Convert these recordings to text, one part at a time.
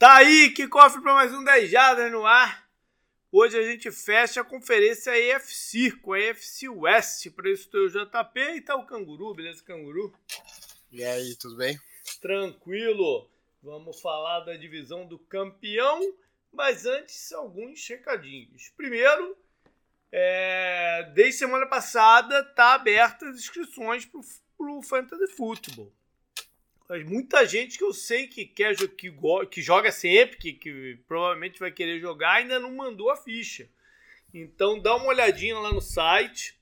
Tá aí, que cofre para mais um 10 Jardas no ar. Hoje a gente fecha a conferência EFC com a EFC West. Para isso tem o JP e tá o Canguru, beleza, Canguru? E aí, tudo bem? Tranquilo. Vamos falar da divisão do campeão, mas antes alguns recadinhos. Primeiro, é, desde semana passada tá abertas as inscrições para o Fantasy Football. Mas muita gente que eu sei que quer que, que joga sempre, que, que provavelmente vai querer jogar, ainda não mandou a ficha. Então dá uma olhadinha lá no site.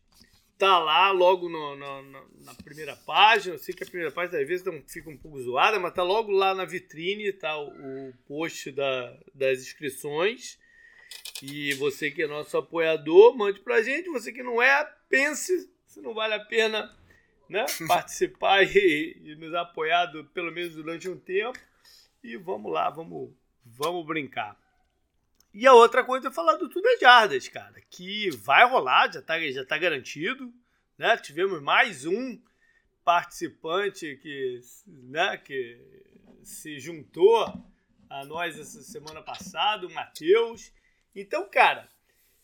Tá lá logo no, no, no, na primeira página. Eu sei que a primeira página às vezes fica um pouco zoada, mas tá logo lá na vitrine, tá o, o post da, das inscrições. E você que é nosso apoiador, mande pra gente. Você que não é, pense se não vale a pena né, participar e, e, nos apoiar pelo menos durante um tempo. E vamos lá, vamos, vamos brincar. E a outra coisa é falar do Tudo é Jardas, cara, que vai rolar, já está já tá garantido. Né? Tivemos mais um participante que, né, que se juntou a nós essa semana passada, o Matheus. Então, cara,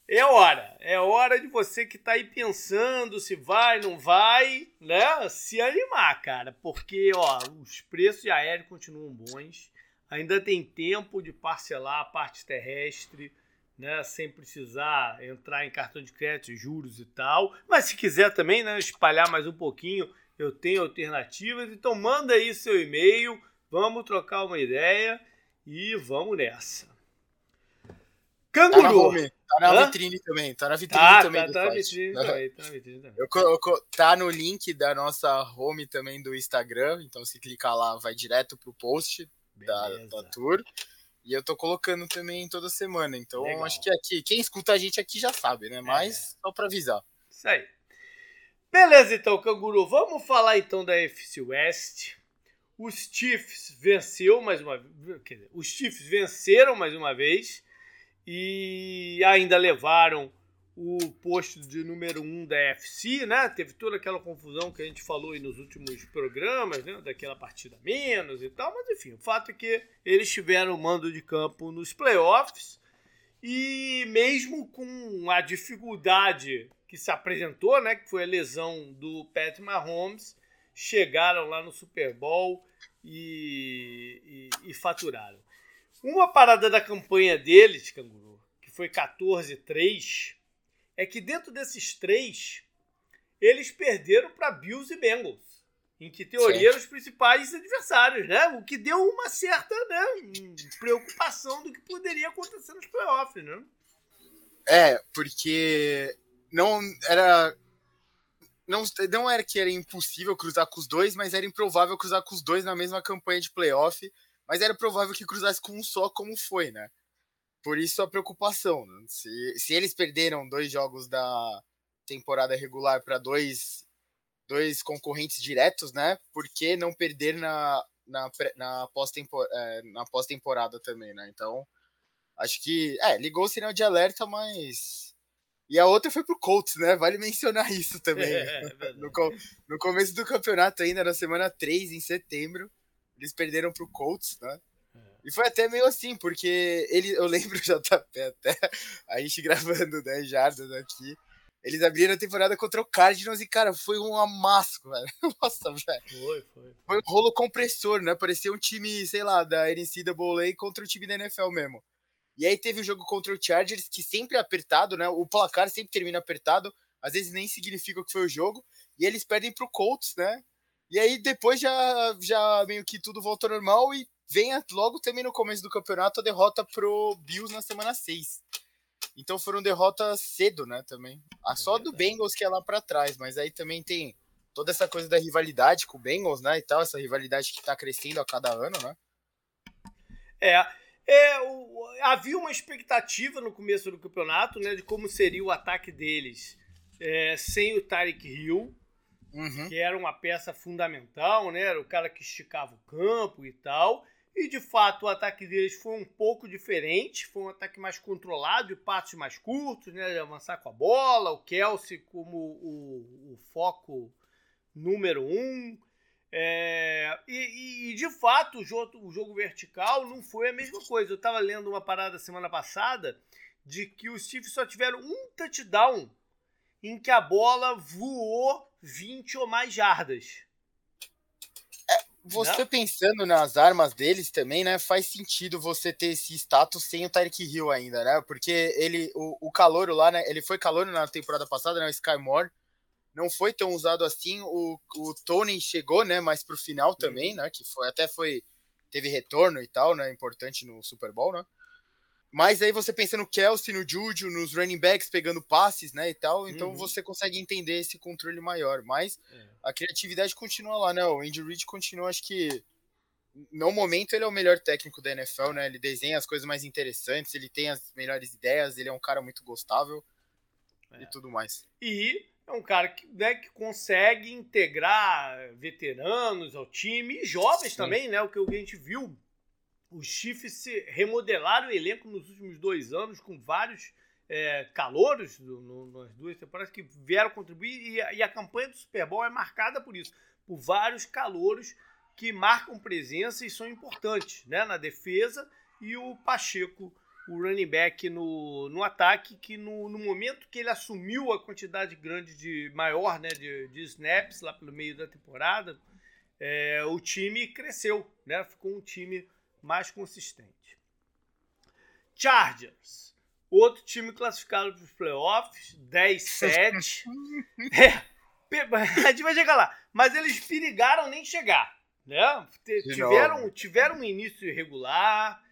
é hora, é hora de você que está aí pensando se vai, não vai, né? Se animar, cara, porque ó, os preços de aéreo continuam bons. Ainda tem tempo de parcelar a parte terrestre, né? Sem precisar entrar em cartão de crédito, juros e tal. Mas se quiser também, né? Espalhar mais um pouquinho, eu tenho alternativas. Então manda aí seu e-mail, vamos trocar uma ideia e vamos nessa. Canguru. Tá Tá na Hã? vitrine também, tá na vitrine tá, também. Tá, tá, na vitrine também, tá na vitrine também. Eu, eu, tá no link da nossa home também do Instagram, então se clicar lá vai direto pro post da, da tour. E eu tô colocando também toda semana, então Legal. acho que aqui, quem escuta a gente aqui já sabe, né? Mas é. só pra avisar. Isso aí. Beleza, então, Canguru, vamos falar então da FC West. Os Chiefs venceu mais uma vez, os Chiefs venceram mais uma vez e ainda levaram o posto de número 1 um da FC, né? Teve toda aquela confusão que a gente falou aí nos últimos programas, né? Daquela partida menos e tal, mas enfim, o fato é que eles tiveram o mando de campo nos playoffs e mesmo com a dificuldade que se apresentou, né? Que foi a lesão do Pat Mahomes, chegaram lá no Super Bowl e, e, e faturaram. Uma parada da campanha deles, Canguru, que foi 14-3, é que dentro desses três, eles perderam para Bills e Bengals. Em que teoria eram os principais adversários, né? O que deu uma certa né, preocupação do que poderia acontecer nos playoffs, né? É, porque não era não, não era que era impossível cruzar com os dois, mas era improvável cruzar com os dois na mesma campanha de playoff mas era provável que cruzasse com um só, como foi, né? Por isso a preocupação. Né? Se, se eles perderam dois jogos da temporada regular para dois, dois concorrentes diretos, né? Por que não perder na, na, na pós-temporada é, na pós -temporada também, né? Então, acho que. É, ligou o sinal de alerta, mas. E a outra foi pro Colts, né? Vale mencionar isso também. É, é no, no começo do campeonato, ainda na semana 3, em setembro eles perderam pro Colts, né? É. E foi até meio assim, porque ele, eu lembro JP até, a gente gravando 10 né, jardas aqui. Eles abriram a temporada contra o Cardinals e, cara, foi um amasso, velho. Nossa, velho. Foi, foi. Foi um rolo compressor, né? Parecia um time, sei lá, da NCAA contra o time da NFL mesmo. E aí teve o jogo contra o Chargers, que sempre é apertado, né? O placar sempre termina apertado. Às vezes nem significa que foi o jogo. E eles perdem pro Colts, né? E aí depois já, já meio que tudo voltou normal e vem logo também no começo do campeonato a derrota pro Bills na semana 6. Então foram derrotas cedo, né, também. A só do Bengals que é lá para trás, mas aí também tem toda essa coisa da rivalidade com o Bengals, né, e tal, essa rivalidade que tá crescendo a cada ano, né? É, é o, havia uma expectativa no começo do campeonato, né, de como seria o ataque deles é, sem o Tyreek Hill, uhum. que era uma peça fundamental, né? Era o cara que esticava o campo e tal. E de fato o ataque deles foi um pouco diferente, foi um ataque mais controlado, de passos mais curtos, né? De avançar com a bola, o Kelsey como o, o foco número um. É, e, e, de fato, o jogo, o jogo, vertical não foi a mesma coisa. Eu estava lendo uma parada semana passada de que os Chiefs só tiveram um touchdown em que a bola voou 20 ou mais jardas. É, você não? pensando nas armas deles também, né? Faz sentido você ter esse status sem o Tyreek Hill ainda, né? Porque ele, o, o calouro lá, né? Ele foi calouro na temporada passada, né? O Sky Moore não foi tão usado assim. O, o Tony chegou, né, mais pro final uhum. também, né, que foi até foi teve retorno e tal, né, importante no Super Bowl, né? Mas aí você pensa no Kelsey, no Juju, nos running backs pegando passes, né, e tal, então uhum. você consegue entender esse controle maior, mas é. a criatividade continua lá, né? O Andy Reid continua, acho que no momento ele é o melhor técnico da NFL, né? Ele desenha as coisas mais interessantes, ele tem as melhores ideias, ele é um cara muito gostável é. e tudo mais. E é um cara que, né, que consegue integrar veteranos ao time e jovens Sim. também, né? O que a gente viu. Os Chiefs remodelaram o elenco nos últimos dois anos com vários é, calouros no, no, nas duas temporadas que vieram contribuir e a, e a campanha do Super Bowl é marcada por isso, por vários calouros que marcam presença e são importantes né, na defesa e o Pacheco o running back no, no ataque, que no, no momento que ele assumiu a quantidade grande de maior né, de, de snaps lá pelo meio da temporada, é, o time cresceu, né? Ficou um time mais consistente. Chargers, outro time classificado para os playoffs, 10-7. é, a gente vai chegar lá, mas eles perigaram nem chegar, né? Tiveram, tiveram um início irregular,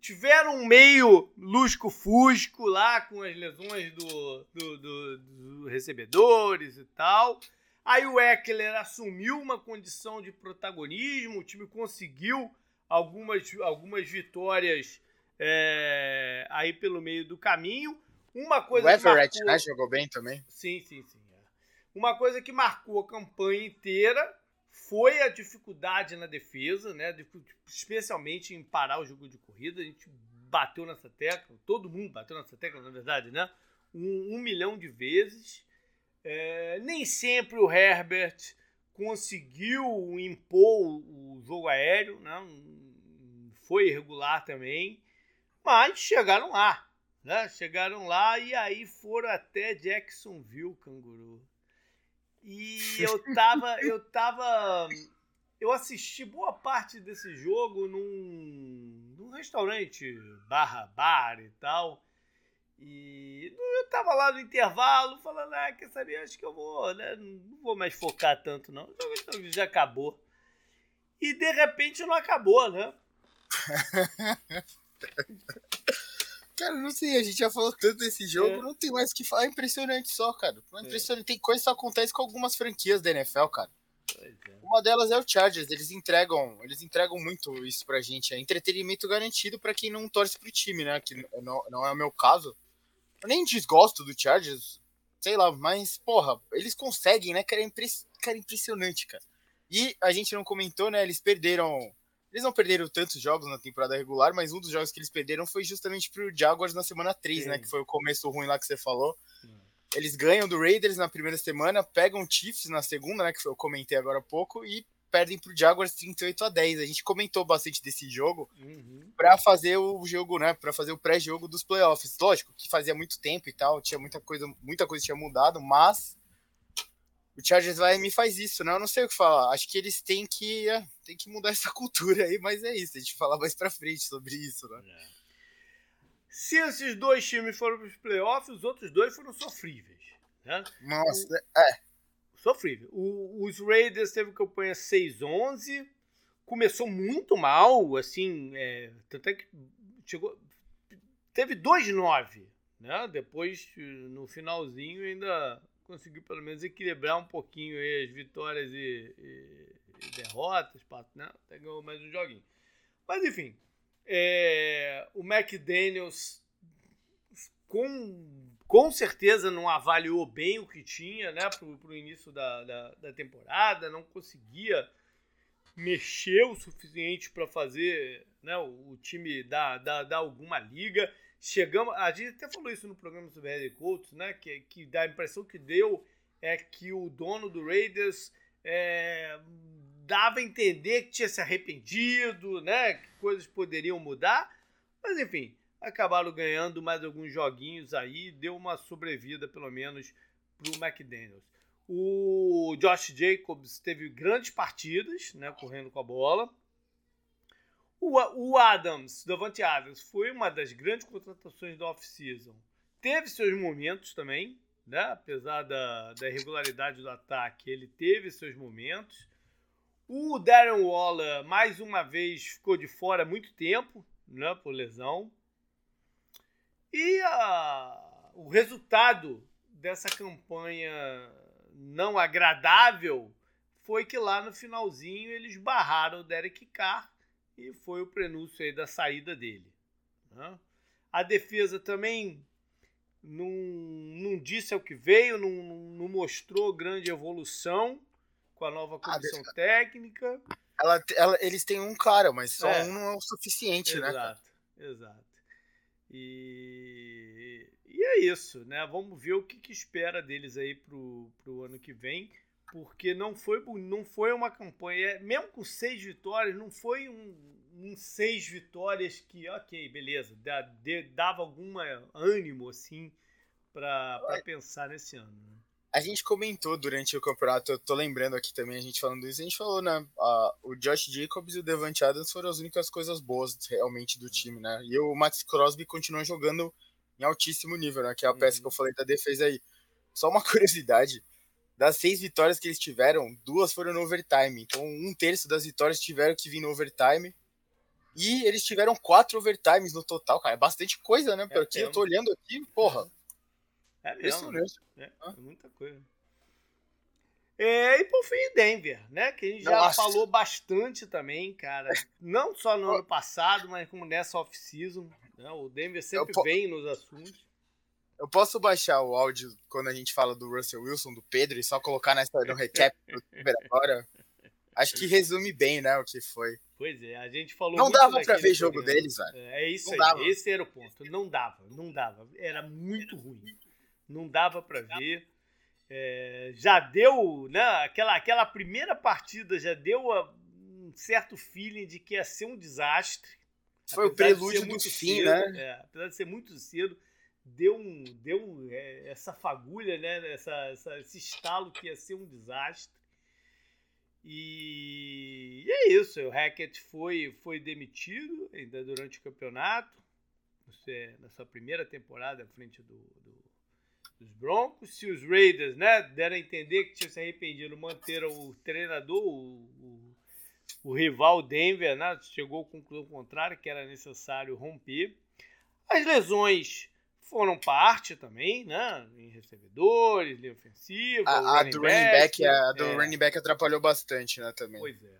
tiveram um meio lusco-fusco lá com as lesões do, do, do, do, recebedores e tal. Aí o Eckler assumiu uma condição de protagonismo, o time conseguiu algumas, algumas vitórias é, aí pelo meio do caminho. Uma coisa o Everett, marcou... né? Jogou bem também. Sim, sim, sim. É. Uma coisa que marcou a campanha inteira foi a dificuldade na defesa, né? Especialmente em parar o jogo de corrida. A gente bateu nessa tecla, todo mundo bateu nessa tecla, na verdade, né? Um, um milhão de vezes. É, nem sempre o Herbert conseguiu impor o jogo aéreo, né? Foi irregular também, mas chegaram lá, né? Chegaram lá e aí foram até Jacksonville, canguru. E eu tava. Eu tava. Eu assisti boa parte desse jogo num, num restaurante barra bar e tal. E eu tava lá no intervalo falando, ah, quer saber, acho que eu vou, né? Não vou mais focar tanto, não. O jogo já acabou. E de repente não acabou, né? Cara, não sei, a gente já falou tanto desse jogo, é. não tem mais o que falar. É impressionante só, cara. É impressionante. É. Tem coisa que acontece com algumas franquias da NFL, cara. É. Uma delas é o Chargers, eles entregam, eles entregam muito isso pra gente, é entretenimento garantido para quem não torce pro time, né? Que não, não é o meu caso. Eu nem desgosto do Chargers, sei lá, mas porra, eles conseguem, né? Cara, é, impress... cara, impressionante, cara. E a gente não comentou, né? Eles perderam eles não perderam tantos jogos na temporada regular, mas um dos jogos que eles perderam foi justamente pro Jaguars na semana 3, Sim. né? Que foi o começo ruim lá que você falou. Sim. Eles ganham do Raiders na primeira semana, pegam o Chiefs na segunda, né? Que eu comentei agora há pouco, e perdem pro Jaguars 38 a 10. A gente comentou bastante desse jogo uhum. para fazer o jogo, né? Para fazer o pré-jogo dos playoffs. Lógico que fazia muito tempo e tal, tinha muita coisa, muita coisa tinha mudado, mas o Chargers vai e me faz isso, né? Eu não sei o que falar. Acho que eles têm que, é, têm que mudar essa cultura aí, mas é isso. A gente fala mais pra frente sobre isso, né? É. Se esses dois times foram para os playoffs, os outros dois foram sofríveis. Né? Nossa, o, é. Sofrível. O, os Raiders teve campanha 6-11, começou muito mal, assim, é, tanto é que chegou, teve 2-9, né? Depois, no finalzinho, ainda conseguiu pelo menos equilibrar um pouquinho as vitórias e, e, e derrotas, né? até ganhou mais um joguinho. Mas enfim, é, o McDaniels com, com certeza não avaliou bem o que tinha né, para o início da, da, da, temporada, não conseguia mexer o suficiente para fazer né, o, o time dar, dar, dar alguma liga chegamos. A gente até falou isso no programa sobre Head Coach, né? Que, que dá a impressão que deu é que o dono do Raiders é, dava a entender que tinha se arrependido, né? Que coisas poderiam mudar. Mas enfim, acabaram ganhando mais alguns joguinhos aí, deu uma sobrevida pelo menos para o McDaniels. O Josh Jacobs teve grandes partidas, né, correndo com a bola. O, o Adams, Davante Adams, foi uma das grandes contratações da off-season. Teve seus momentos também, né? apesar da, da irregularidade do ataque, ele teve seus momentos. O Darren Waller, mais uma vez, ficou de fora muito tempo, né, por lesão. E a, o resultado dessa campanha não agradável foi que lá no finalzinho eles barraram o Derek Carr e foi o prenúncio aí da saída dele. Né? A defesa também não, não disse o que veio, não, não mostrou grande evolução com a nova comissão ah, técnica. Ela, ela, eles têm um cara, mas só é. um não é o suficiente, exato, né? Exato, exato. E, e é isso, né? Vamos ver o que, que espera deles aí pro, pro ano que vem, porque não foi, não foi uma campanha, mesmo com seis vitórias, não foi um, um seis vitórias que, ok, beleza, dava algum ânimo assim para pensar nesse ano. Né? A gente comentou durante o campeonato, eu tô lembrando aqui também, a gente falando isso, a gente falou, né? Uh, o Josh Jacobs e o Devante Adams foram as únicas coisas boas realmente do time, né? E o Max Crosby continua jogando em altíssimo nível, né? Que é a peça uhum. que eu falei da defesa aí. Só uma curiosidade: das seis vitórias que eles tiveram, duas foram no overtime. Então, um terço das vitórias tiveram que vir no overtime. E eles tiveram quatro overtimes no total, cara. É bastante coisa, né? Porque é eu tô olhando aqui, porra. É mesmo. É, é muita coisa. É, e por fim, Denver, né? Que a gente já Nossa. falou bastante também, cara. Não só no ano passado, mas como nessa off-season. Né? O Denver sempre vem nos assuntos. Eu posso baixar o áudio quando a gente fala do Russell Wilson, do Pedro, e só colocar nessa, no recap do agora? Acho que resume bem, né, o que foi. Pois é, a gente falou. Não dava pra ver jogo deles, velho. É isso não aí, dava. esse era o ponto. Não dava, não dava. Era muito ruim não dava para ver. É, já deu, né? Aquela, aquela primeira partida já deu um certo feeling de que ia ser um desastre. Foi o prelúdio do fim, cedo, né? É, apesar de ser muito cedo, deu, um, deu é, essa fagulha, né? Essa, essa, esse estalo que ia ser um desastre. E, e é isso. O Hackett foi, foi demitido ainda durante o campeonato, na sua primeira temporada à frente do, do dos Broncos. Se os Raiders né, deram a entender que tinham se arrependido, manteram o treinador, o, o, o rival Denver, né, chegou à conclusão contrária, que era necessário romper. As lesões foram parte também, né? Em recebedores, linha ofensiva. A, a do running back, a do é. running back atrapalhou bastante, né? Também. Pois é.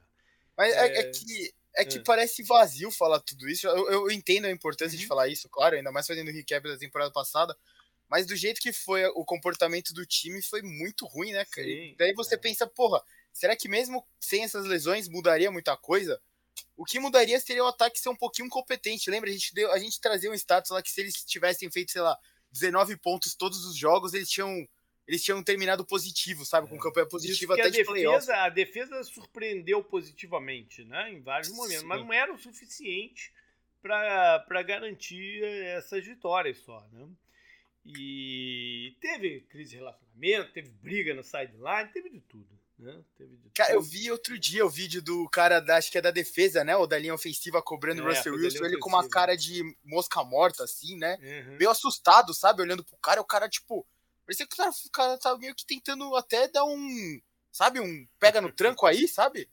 Mas é, é, é que, é que é. parece vazio falar tudo isso. Eu, eu entendo a importância uhum. de falar isso, claro, ainda mais fazendo o recap da temporada passada. Mas do jeito que foi o comportamento do time foi muito ruim, né, cara? Sim, daí você é. pensa, porra, será que mesmo sem essas lesões mudaria muita coisa? O que mudaria seria o ataque ser um pouquinho competente. Lembra, a gente, deu, a gente trazia um status lá que se eles tivessem feito, sei lá, 19 pontos todos os jogos, eles tinham eles tinham terminado positivo, sabe? Com é. campanha positiva até de defesa, A defesa surpreendeu positivamente, né? Em vários momentos, Sim. mas não era o suficiente para garantir essas vitórias só, né? E teve crise de relacionamento, teve briga no sideline, teve de tudo. Né? Teve cara, eu vi outro dia o vídeo do cara da, acho que é da defesa, né? Ou da linha ofensiva cobrando o é, Russell Wilson, ele com uma cara de mosca morta, assim, né? Uhum. Meio assustado, sabe? Olhando pro cara, o cara, tipo. Parecia que o cara, o cara tava meio que tentando até dar um. Sabe? Um pega no tranco aí, sabe?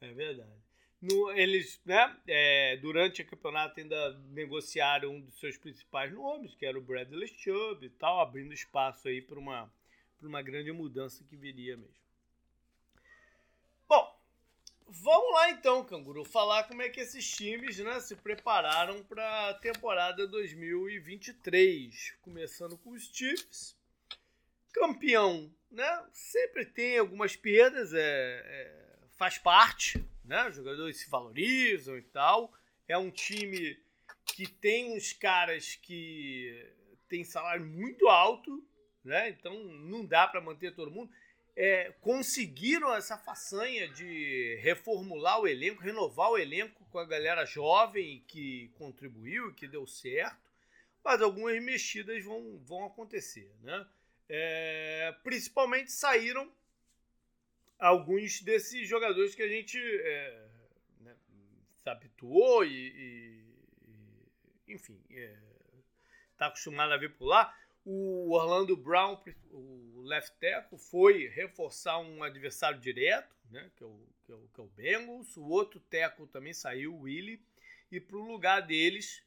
É verdade. No, eles, né, é, durante o campeonato ainda negociaram um dos seus principais nomes, que era o Bradley Chubb e tal, abrindo espaço aí para uma, uma grande mudança que viria mesmo. Bom, vamos lá então, Canguru, falar como é que esses times né, se prepararam para a temporada 2023. Começando com os Chiefs. Campeão, né? Sempre tem algumas perdas, é, é faz parte, né? Os jogadores se valorizam e tal. É um time que tem uns caras que tem salário muito alto, né? Então não dá para manter todo mundo. é, conseguiram essa façanha de reformular o elenco, renovar o elenco com a galera jovem que contribuiu, que deu certo, mas algumas mexidas vão, vão acontecer. Né? É, principalmente saíram alguns desses jogadores que a gente é, né, se habituou e, e, enfim, está é, acostumado a ver por lá. O Orlando Brown, o left tackle, foi reforçar um adversário direto, né, que, é o, que, é o, que é o Bengals. O outro tackle também saiu, o Willie. E para o lugar deles,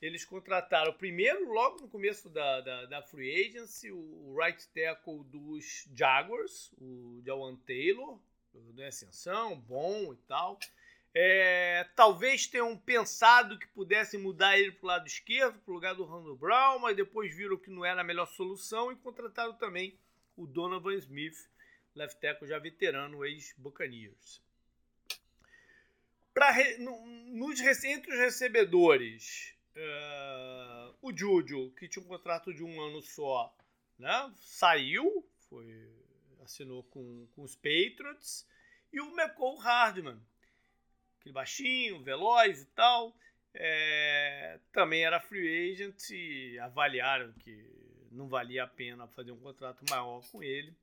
eles contrataram primeiro, logo no começo da, da, da free agency, o right tackle dos Jaguars, o Jawan Taylor, da Ascensão, bom e tal. É, talvez tenham pensado que pudessem mudar ele para o lado esquerdo, para o lugar do Randall Brown, mas depois viram que não era a melhor solução e contrataram também o Donovan Smith, left tackle já veterano, ex-Buccaneers. No, nos, entre os recebedores, uh, o Juju, que tinha um contrato de um ano só, né, saiu, foi, assinou com, com os Patriots, e o McCall Hardman, aquele baixinho, veloz e tal. É, também era free agent e avaliaram que não valia a pena fazer um contrato maior com ele.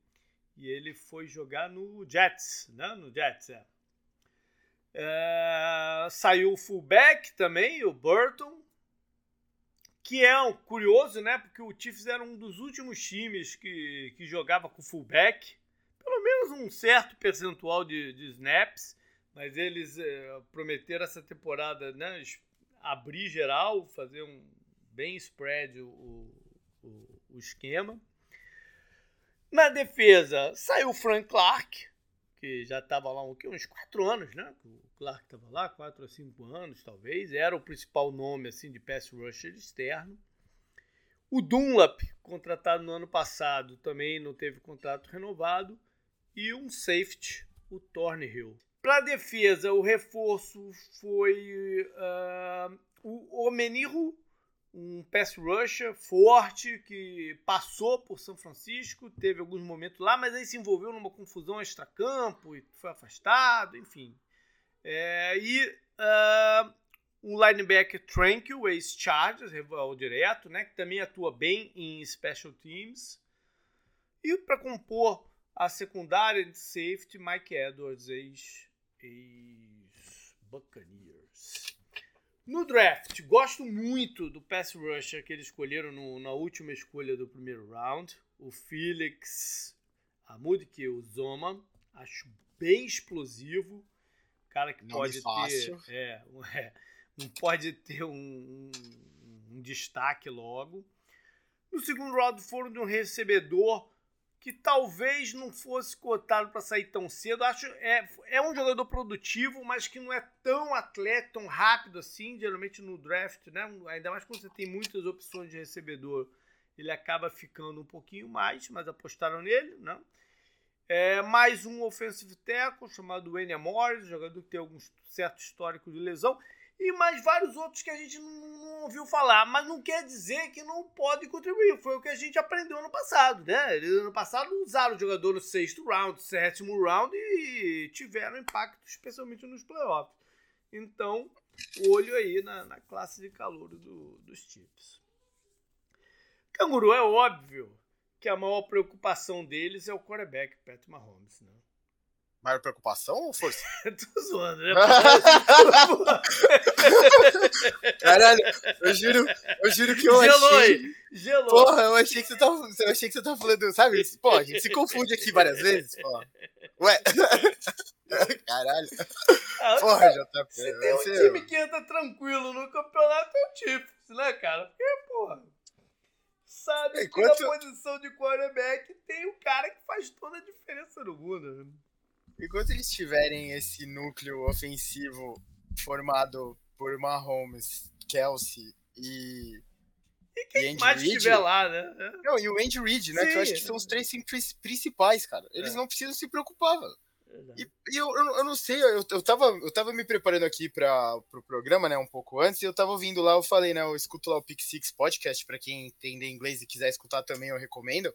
E ele foi jogar no Jets, né? No Jets, é. é saiu o fullback também, o Burton, que é um curioso, né? Porque o Chiefs era um dos últimos times que, que jogava com fullback, pelo menos um certo percentual de, de snaps. Mas eles é, prometeram essa temporada né, abrir geral, fazer um bem spread o, o, o esquema. Na defesa, saiu o Frank Clark, que já estava lá uns quatro anos, né? O Clark estava lá, quatro a cinco anos, talvez. Era o principal nome assim de pass rusher externo. O Dunlap, contratado no ano passado, também não teve contrato renovado. E um safety, o Thornhill. Para a defesa, o reforço foi uh, o Omeniru, um pass rusher forte que passou por São Francisco, teve alguns momentos lá, mas aí se envolveu numa confusão extracampo e foi afastado, enfim. É, e uh, um linebacker Tranquil, ex-Chargers, rival direto, né, que também atua bem em special teams. E para compor a secundária de safety, Mike Edwards, ex ex-Buccaneers. No draft, gosto muito do pass rusher que eles escolheram no, na última escolha do primeiro round, o Felix Amudike Zoma. Acho bem explosivo. Cara que pode fácil. ter. É, é, não pode ter um, um, um destaque logo. No segundo round foram de um recebedor que talvez não fosse cotado para sair tão cedo. Acho é, é um jogador produtivo, mas que não é tão atleta, tão rápido assim. Geralmente no draft, né? Ainda mais quando você tem muitas opções de recebedor, ele acaba ficando um pouquinho mais, mas apostaram nele, né? É, mais um offensive tackle chamado Enya Morris, jogador que tem algum certo histórico de lesão e mais vários outros que a gente não, não, ouviu falar. Mas não quer dizer que não pode contribuir. Foi o que a gente aprendeu ano passado, né? Ano passado usaram o jogador no sexto round, sétimo round e tiveram impacto, especialmente nos playoffs. Então, olho aí na, na classe de calor do, dos times. Canguru, é óbvio que a maior preocupação deles é o quarterback, Pat Mahomes, né? Maior preocupação ou força? Tô zoando, né? Caralho, eu juro, eu juro que eu Gelou achei. Gelou. Porra, eu achei que você tava, eu achei que você tava falando, sabe? Pô, a gente se confunde aqui várias vezes, pô. Ué. Caralho. Ah, Porra, JP. Se tem um time que entra tranquilo no campeonato, é o Chiefs, né, cara? Porque, porra sabe Enquanto... que na posição de quarterback tem o cara que faz toda a diferença no mundo. Enquanto eles tiverem esse núcleo ofensivo formado por Mahomes, Kelsey e. E quem e Andy mais Reid, estiver lá, né? Não, e o Andy Reid, né? Sim. Que eu acho que são os três principais, cara. Eles é. não precisam se preocupar, velho. E, e eu, eu, eu, não sei, eu, eu, tava, eu tava me preparando aqui para o pro programa, né, um pouco antes, e eu tava ouvindo lá, eu falei, né, eu escuto lá o Pick Six Podcast, para quem entender inglês e quiser escutar também, eu recomendo.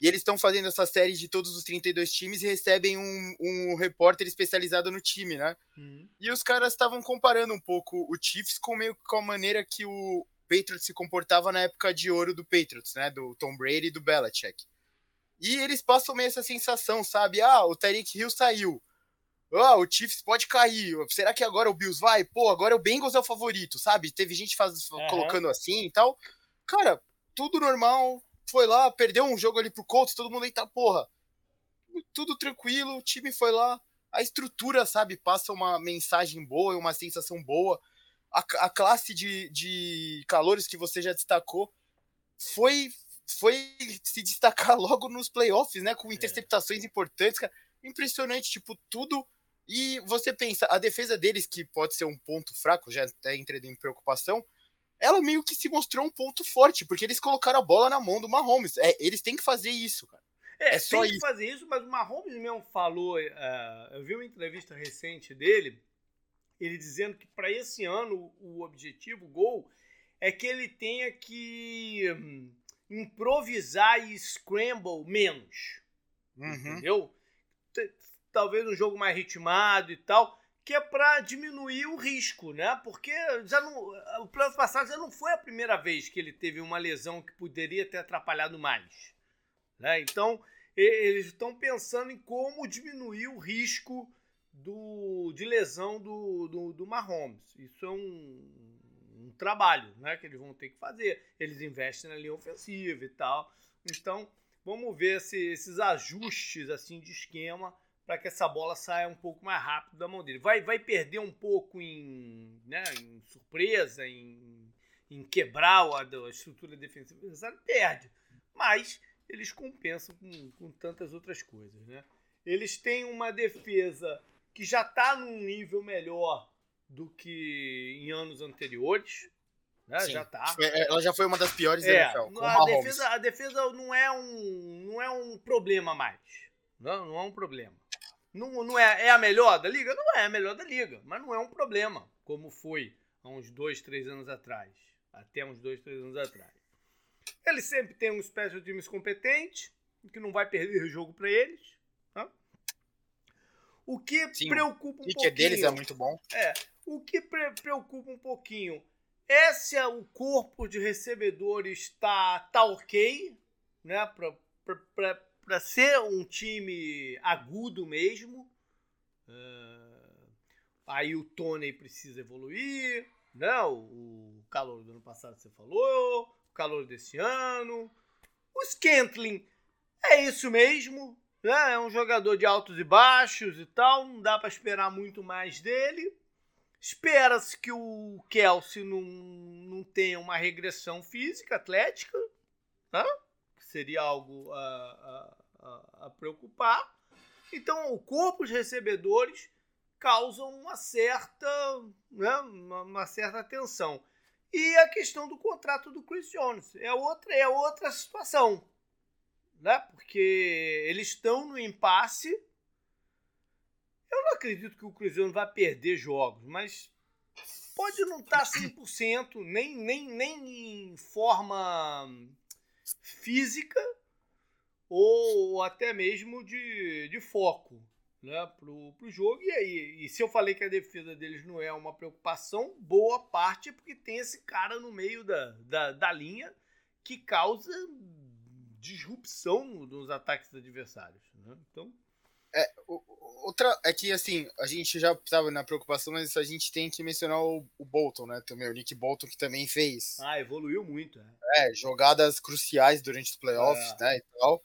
E eles estão fazendo essa série de todos os 32 times e recebem um, um repórter especializado no time, né? Uhum. E os caras estavam comparando um pouco o Chiefs com meio com a maneira que o Patriots se comportava na época de ouro do Patriots, né? Do Tom Brady e do Belichick. E eles passam meio essa sensação, sabe? Ah, o Tyreek Hill saiu. Ah, o Chiefs pode cair. Será que agora o Bills vai? Pô, agora o Bengals é o favorito, sabe? Teve gente faz, uhum. colocando assim e tal. Cara, tudo normal. Foi lá, perdeu um jogo ali pro Colts, todo mundo aí tá, porra. Tudo tranquilo, o time foi lá. A estrutura, sabe, passa uma mensagem boa, uma sensação boa. A, a classe de, de calores que você já destacou foi foi se destacar logo nos playoffs, né? Com é. interceptações é. importantes, cara. Impressionante, tipo, tudo. E você pensa, a defesa deles, que pode ser um ponto fraco, já até entrei em preocupação, ela meio que se mostrou um ponto forte, porque eles colocaram a bola na mão do Mahomes. É, eles têm que fazer isso, cara. É, é só tem que fazer isso, mas o Mahomes mesmo falou. Uh, eu vi uma entrevista recente dele, ele dizendo que para esse ano o objetivo, o gol, é que ele tenha que. Hum, improvisar e scramble menos. Uhum. Entendeu? Talvez um jogo mais ritmado e tal, que é para diminuir o risco, né? Porque já não, o plano passado já não foi a primeira vez que ele teve uma lesão que poderia ter atrapalhado mais. Né? Então, eles estão pensando em como diminuir o risco do, de lesão do, do, do Mahomes. Isso é um, um trabalho né, que eles vão ter que fazer. Eles investem na linha ofensiva e tal. Então, vamos ver se, esses ajustes assim de esquema para que essa bola saia um pouco mais rápido da mão dele. Vai, vai perder um pouco em, né, em surpresa, em, em quebrar a, a estrutura defensiva perde. Mas eles compensam com, com tantas outras coisas. Né? Eles têm uma defesa que já está num nível melhor do que em anos anteriores. Né? Já tá. É, ela já foi uma das piores é, da NFL. A defesa, a defesa não é um, não é um problema mais. Não, não é um problema. Não, não é, é a melhor da liga? Não é a melhor da liga, mas não é um problema, como foi há uns dois, três anos atrás. Até uns dois, três anos atrás. Ele sempre tem um special teams competente, que não vai perder o jogo para eles. Tá? O que Sim, preocupa um o pouquinho... O deles é muito bom. É, o que pre preocupa um pouquinho é se o corpo de recebedores está tá ok, né? Para ser um time agudo mesmo. Uh, aí o Tony precisa evoluir, né? O, o calor do ano passado você falou, o calor desse ano. O Scantling é isso mesmo, né? É um jogador de altos e baixos e tal, não dá para esperar muito mais dele. Espera-se que o Kelsey não, não tenha uma regressão física, atlética, né? Seria algo a, a, a, preocupar. Então, o corpo de recebedores causa uma certa, né, uma, certa tensão. E a questão do contrato do Chris Jones é outra, é outra situação. Né? Porque eles estão no impasse eu não acredito que o Cruzeiro vai perder jogos, mas pode não estar 100%, nem, nem, nem em forma física ou até mesmo de, de foco né, pro, pro jogo. E aí, e se eu falei que a defesa deles não é uma preocupação, boa parte é porque tem esse cara no meio da, da, da linha que causa disrupção nos ataques adversários. Né? Então, é, outra é que assim, a gente já estava na preocupação, mas a gente tem que mencionar o, o, Bolton, né? Também, o Nick Bolton, que também fez. Ah, evoluiu muito, né? É, jogadas cruciais durante os playoffs, é. né? E tal.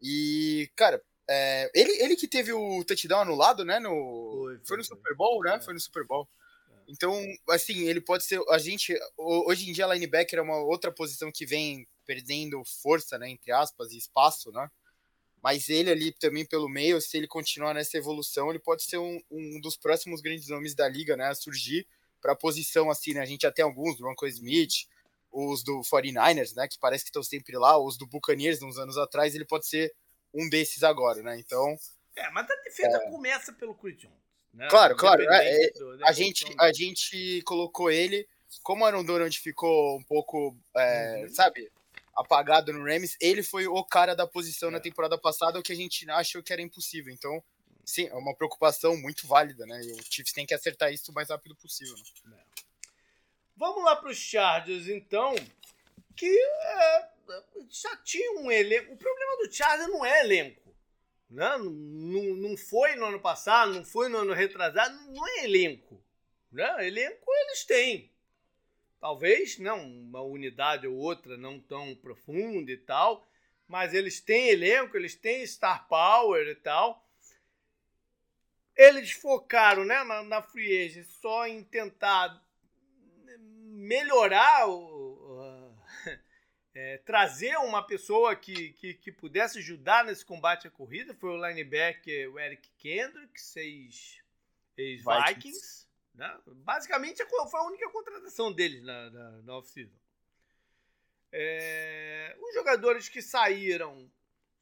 E, cara, é, ele, ele que teve o touchdown anulado, né? No, foi, foi, foi no Super Bowl, né? É. Foi no Super Bowl. É. Então, assim, ele pode ser. A gente. Hoje em dia, linebacker é uma outra posição que vem perdendo força, né? Entre aspas, e espaço, né? Mas ele ali também pelo meio, se ele continuar nessa evolução, ele pode ser um, um dos próximos grandes nomes da liga, né, a surgir para a posição assim, né, a gente já tem alguns, do Bronco Smith, os do 49ers, né, que parece que estão sempre lá, os do Buccaneers uns anos atrás, ele pode ser um desses agora, né, então... É, mas a defesa é... começa pelo Chris Jones, né? Claro, claro, é, é, a, gente, a gente colocou ele, como um Aaron Donald ficou um pouco, é, uhum. sabe, apagado no Rams, ele foi o cara da posição é. na temporada passada, o que a gente achou que era impossível. Então, sim, é uma preocupação muito válida, né? E o Chiefs tem que acertar isso o mais rápido possível. Né? É. Vamos lá para os Chargers, então, que é, já tinha um elenco. O problema do Chargers não é elenco. Né? Não, não, não foi no ano passado, não foi no ano retrasado, não é elenco. Né? Elenco eles têm. Talvez não uma unidade ou outra não tão profunda e tal, mas eles têm elenco, eles têm star power e tal. Eles focaram né, na, na free agent só em tentar melhorar o, é, trazer uma pessoa que, que, que, pudesse ajudar nesse combate à corrida. Foi o linebacker o Eric Kendrick, ex-Vikings. Né? Basicamente foi a única contratação deles na, na, na off-season. É, os jogadores que saíram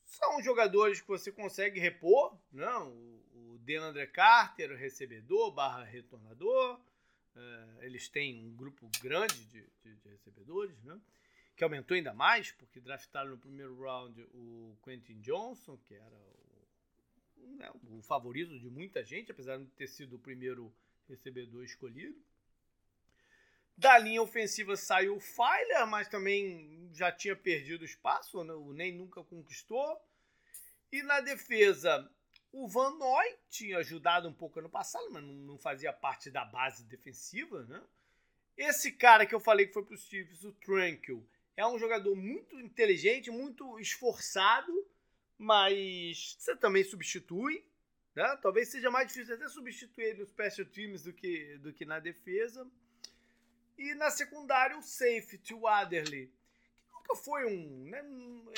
são jogadores que você consegue repor. Né? O, o DeAndre Carter, o recebedor barra retornador. É, eles têm um grupo grande de, de, de recebedores. Né? que aumentou ainda mais, porque draftaram no primeiro round o Quentin Johnson, que era o, né, o favorito de muita gente, apesar de ter sido o primeiro recebedor escolhido. Da linha ofensiva saiu o Filer, mas também já tinha perdido espaço, né? o nem nunca conquistou. E na defesa, o Van Noy tinha ajudado um pouco ano passado, mas não, fazia parte da base defensiva. Né? Esse cara que eu falei que foi para os Chiefs, o Tranquil, é um jogador muito inteligente, muito esforçado, mas você também substitui. Né? Talvez seja mais difícil até substituir ele nos special teams do que, do que na defesa. E na secundária, o safety, o Adderley, que nunca foi um. Né?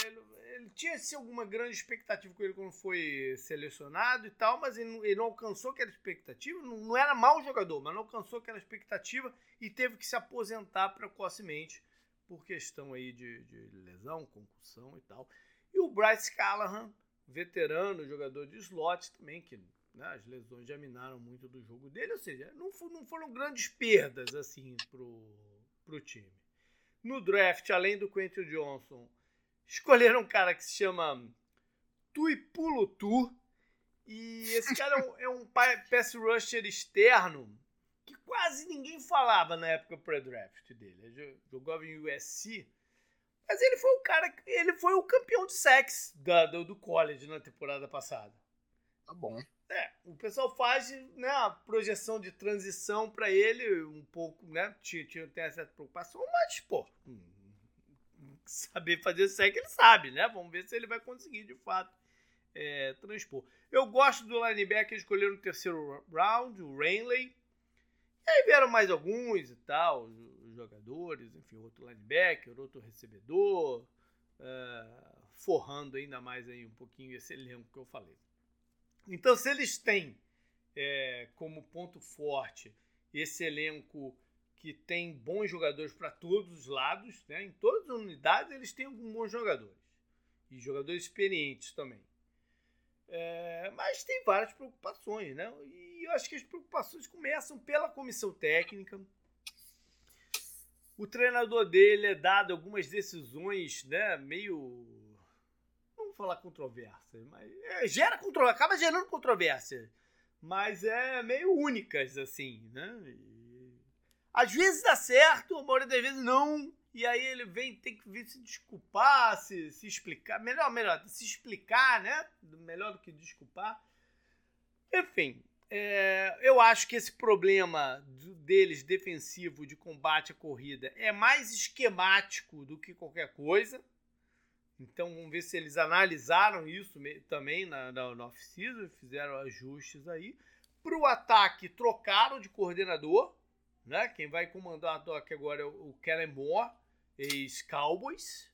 Ele, ele tinha assim, alguma grande expectativa com ele quando foi selecionado e tal, mas ele, ele não alcançou aquela expectativa. Não, não era mau jogador, mas não alcançou aquela expectativa e teve que se aposentar precocemente por questão aí de, de lesão, concussão e tal. E o Bryce Callahan, veterano, jogador de slot também, que né, as lesões já minaram muito do jogo dele, ou seja, não, não foram grandes perdas assim pro, pro time. No draft, além do Quentin Johnson, escolheram um cara que se chama Tuipulutu, e esse cara é um, é um pass rusher externo que quase ninguém falava na época pré-draft dele. Ele jogava em USC. Mas ele foi o cara, ele foi o campeão de sex da, do, do college na temporada passada. Tá bom. É, o pessoal faz né, a projeção de transição para ele um pouco, né? Tinha, tinha, tem essa preocupação, mas, pô, hum, saber fazer sec ele sabe, né? Vamos ver se ele vai conseguir de fato é, transpor. Eu gosto do linebacker escolher no terceiro round, o Rainley. E aí vieram mais alguns e tal, jogadores, enfim, outro linebacker, outro recebedor, uh, forrando ainda mais aí um pouquinho esse elenco que eu falei. Então, se eles têm é, como ponto forte esse elenco que tem bons jogadores para todos os lados, né? em todas as unidades eles têm bons jogadores e jogadores experientes também. É, mas tem várias preocupações, né? E eu acho que as preocupações começam pela comissão técnica. O treinador dele é dado algumas decisões, né? Meio. Vamos falar controversas, mas. É, gera controvérsia, acaba gerando controvérsia. Mas é meio únicas, assim, né? E, às vezes dá certo, a maioria das vezes não. E aí ele vem, tem que vir se desculpar, se, se explicar. Melhor, melhor, se explicar, né? Melhor do que desculpar. Enfim, é, eu acho que esse problema deles defensivo de combate à corrida é mais esquemático do que qualquer coisa. Então vamos ver se eles analisaram isso também na, na, na off-season, fizeram ajustes aí. Para o ataque, trocaram de coordenador. Né? Quem vai comandar o ataque agora é o Kellen Moore ex-Cowboys,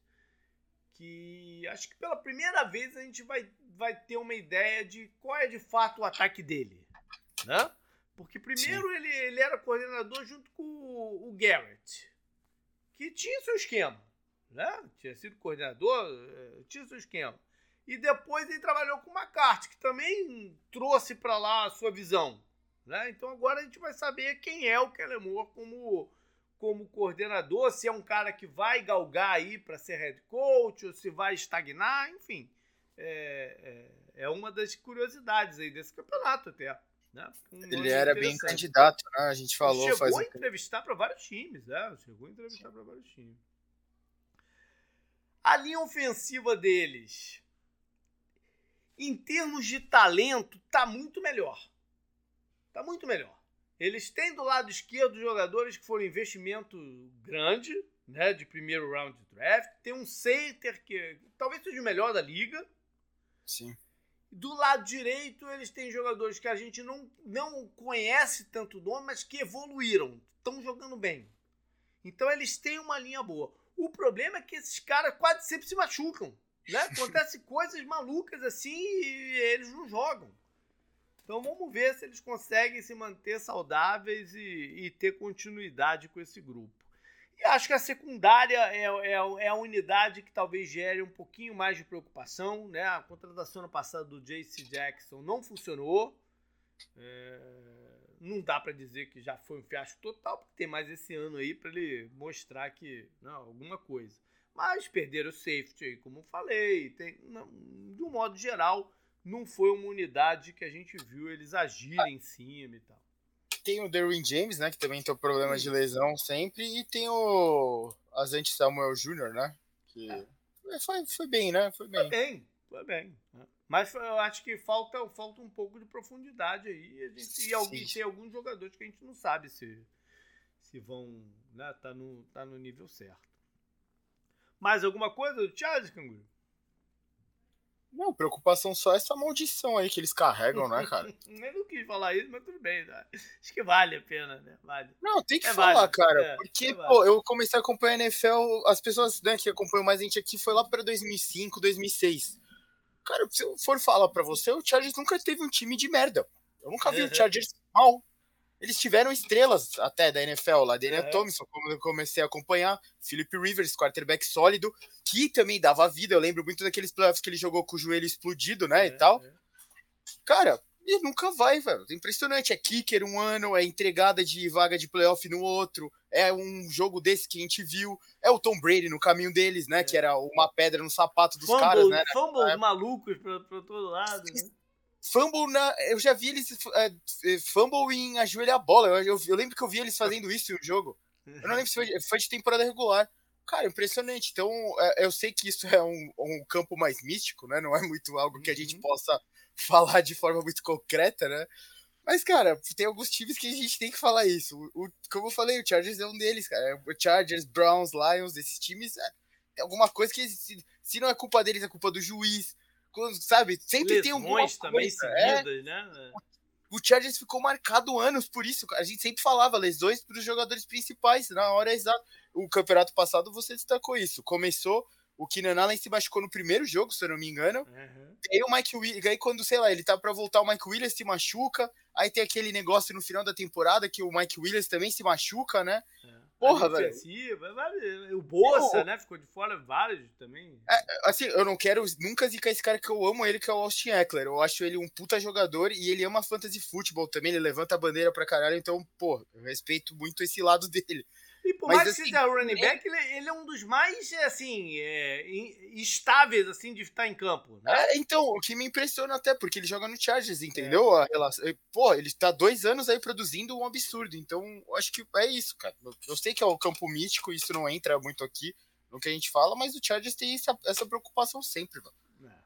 que acho que pela primeira vez a gente vai, vai ter uma ideia de qual é de fato o ataque dele, né? Porque primeiro ele, ele era coordenador junto com o, o Garrett, que tinha seu esquema, né? Tinha sido coordenador, eh, tinha seu esquema. E depois ele trabalhou com o McCarthy, que também trouxe para lá a sua visão. Né? Então agora a gente vai saber quem é o Kellen Moore como como coordenador, se é um cara que vai galgar aí para ser head coach ou se vai estagnar, enfim. É, é, é, uma das curiosidades aí desse campeonato até. Né? Um ele era bem candidato, né? A gente falou. Chegou faz... a entrevistar para vários times, né? Chegou a entrevistar para vários times. A linha ofensiva deles, em termos de talento, tá muito melhor. Tá muito melhor. Eles têm do lado esquerdo jogadores que foram investimento grande, né, de primeiro round de draft. Tem um center que talvez seja o melhor da liga. Sim. Do lado direito, eles têm jogadores que a gente não, não conhece tanto nome, mas que evoluíram, estão jogando bem. Então eles têm uma linha boa. O problema é que esses caras quase sempre se machucam. Né? Acontece coisas malucas assim e eles não jogam. Então vamos ver se eles conseguem se manter saudáveis e, e ter continuidade com esse grupo. E acho que a secundária é, é, é, a unidade que talvez gere um pouquinho mais de preocupação. Né? A contratação no passado do JC Jackson não funcionou. É, não dá para dizer que já foi um fiasco total, porque tem mais esse ano aí para ele mostrar que não, alguma coisa. Mas perderam o safety aí, como falei. Tem, não, de um modo geral, não foi uma unidade que a gente viu eles agirem em cima e tal. Tem o Derwin James, né? Que também tem problemas de lesão sempre. E tem o Azante Samuel Jr., né? Que é. foi, foi bem, né? Foi bem. Foi bem, foi bem. Né? Mas eu acho que falta, falta um pouco de profundidade aí. A gente, e alguém, tem alguns jogadores que a gente não sabe se, se vão. Né, tá, no, tá no nível certo. Mais alguma coisa do Charles, Canguru? Não, preocupação só é essa maldição aí que eles carregam, né, cara? eu não quis falar isso, mas tudo bem, né? Acho que vale a pena, né? Vale. Não, tem que é falar, válido. cara. É, porque, é pô, eu comecei a acompanhar a NFL, as pessoas né, que acompanham mais a gente aqui foi lá pra 2005, 2006. Cara, se eu for falar pra você, o Chargers nunca teve um time de merda. Eu nunca vi o Chargers mal. Eles tiveram estrelas até da NFL lá, Daniel é. Thompson, como eu comecei a acompanhar, Philip Rivers, quarterback sólido, que também dava vida. Eu lembro muito daqueles playoffs que ele jogou com o joelho explodido, né? É, e tal. É. Cara, e nunca vai, velho. Impressionante. É kicker um ano, é entregada de vaga de playoff no outro. É um jogo desse que a gente viu. É o Tom Brady no caminho deles, né? É. Que era uma pedra no sapato dos fumble, caras, né? Fumbles malucos pra, pra todo lado. Né? Fumble na. Eu já vi eles. É, é, fumble em ajoelhar a bola. Eu, eu, eu, lembro que eu vi eles fazendo isso no jogo. Eu não lembro se foi, foi de temporada regular. Cara, impressionante. Então, é, eu sei que isso é um, um, campo mais místico, né? Não é muito algo que a gente uhum. possa falar de forma muito concreta, né? Mas, cara, tem alguns times que a gente tem que falar isso. O, como eu falei, o Chargers é um deles, cara. O Chargers, Browns, Lions, esses times, é, alguma coisa que, se, se não é culpa deles, é culpa do juiz sabe? Sempre Lesões tem alguma também coisa. É. seguidas, é. né? O Chargers ficou marcado anos por isso. A gente sempre falava lesões para os jogadores principais na hora exata. O campeonato passado você destacou isso. Começou o Keenan Allen se machucou no primeiro jogo, se eu não me engano. Uhum. E aí o Mike Williams, aí quando, sei lá, ele tá para voltar, o Mike Williams se machuca. Aí tem aquele negócio no final da temporada que o Mike Williams também se machuca, né? É. Porra, velho. O Bolsa, eu, né? Ficou de fora vários também. É, assim, eu não quero nunca zicar esse cara que eu amo ele, que é o Austin Eckler. Eu acho ele um puta jogador e ele ama fantasy futebol também. Ele levanta a bandeira pra caralho. Então, pô, eu respeito muito esse lado dele. E por mais assim, que seja running back, é... ele, ele, é um dos mais, assim, é, estáveis, assim, de estar em campo. Né? É, então, o que me impressiona até, porque ele joga no Chargers, entendeu? É. A relação, pô, ele tá dois anos aí produzindo um absurdo. Então, acho que é isso, cara. Eu sei que é o campo mítico, isso não entra muito aqui no que a gente fala, mas o Chargers tem essa, essa preocupação sempre, mano. É.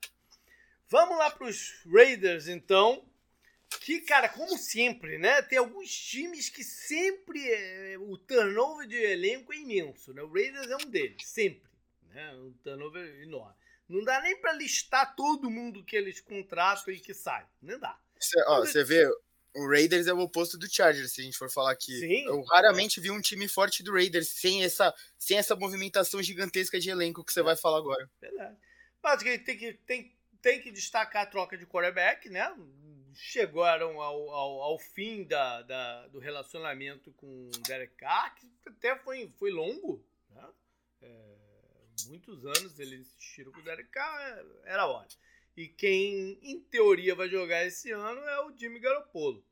Vamos lá pros Raiders, então. Que, cara, como sempre, né? Tem alguns times que sempre é, o turnover de elenco é imenso, né? O Raiders é um deles, sempre. Né? Um turnover enorme. Não dá nem para listar todo mundo que eles contratam e que sai. Não dá. Você vê, o Raiders é o oposto do Chargers, se a gente for falar aqui. Sim. Eu raramente vi um time forte do Raiders sem essa, sem essa movimentação gigantesca de elenco que você é. vai falar agora. Verdade. Mas tem que, tem, tem que destacar a troca de quarterback, né? Chegaram ao, ao, ao fim da, da, do relacionamento com Derek Carr, que até foi, foi longo, né? É, muitos anos eles insistiram com o Derek Carr, era hora. E quem, em teoria, vai jogar esse ano é o Jimmy Garoppolo.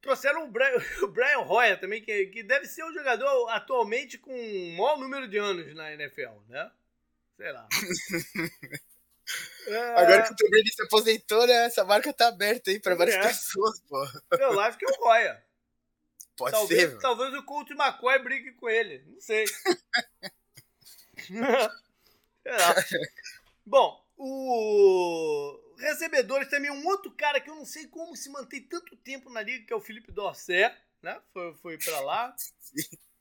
trouxeram o Brian, o Brian Hoyer também, que, que deve ser o jogador atualmente com o maior número de anos na NFL, né? Sei lá. É... Agora que o Tom Brady se aposentou, né? Essa marca tá aberta aí pra várias é. pessoas, pô. Eu acho que é o Roya. Pode talvez, ser. Talvez o Colt McCoy brigue com ele. Não sei. Bom, o recebedores também um outro cara que eu não sei como se mantém tanto tempo na liga, que é o Felipe Dorset, né? Foi, foi para lá.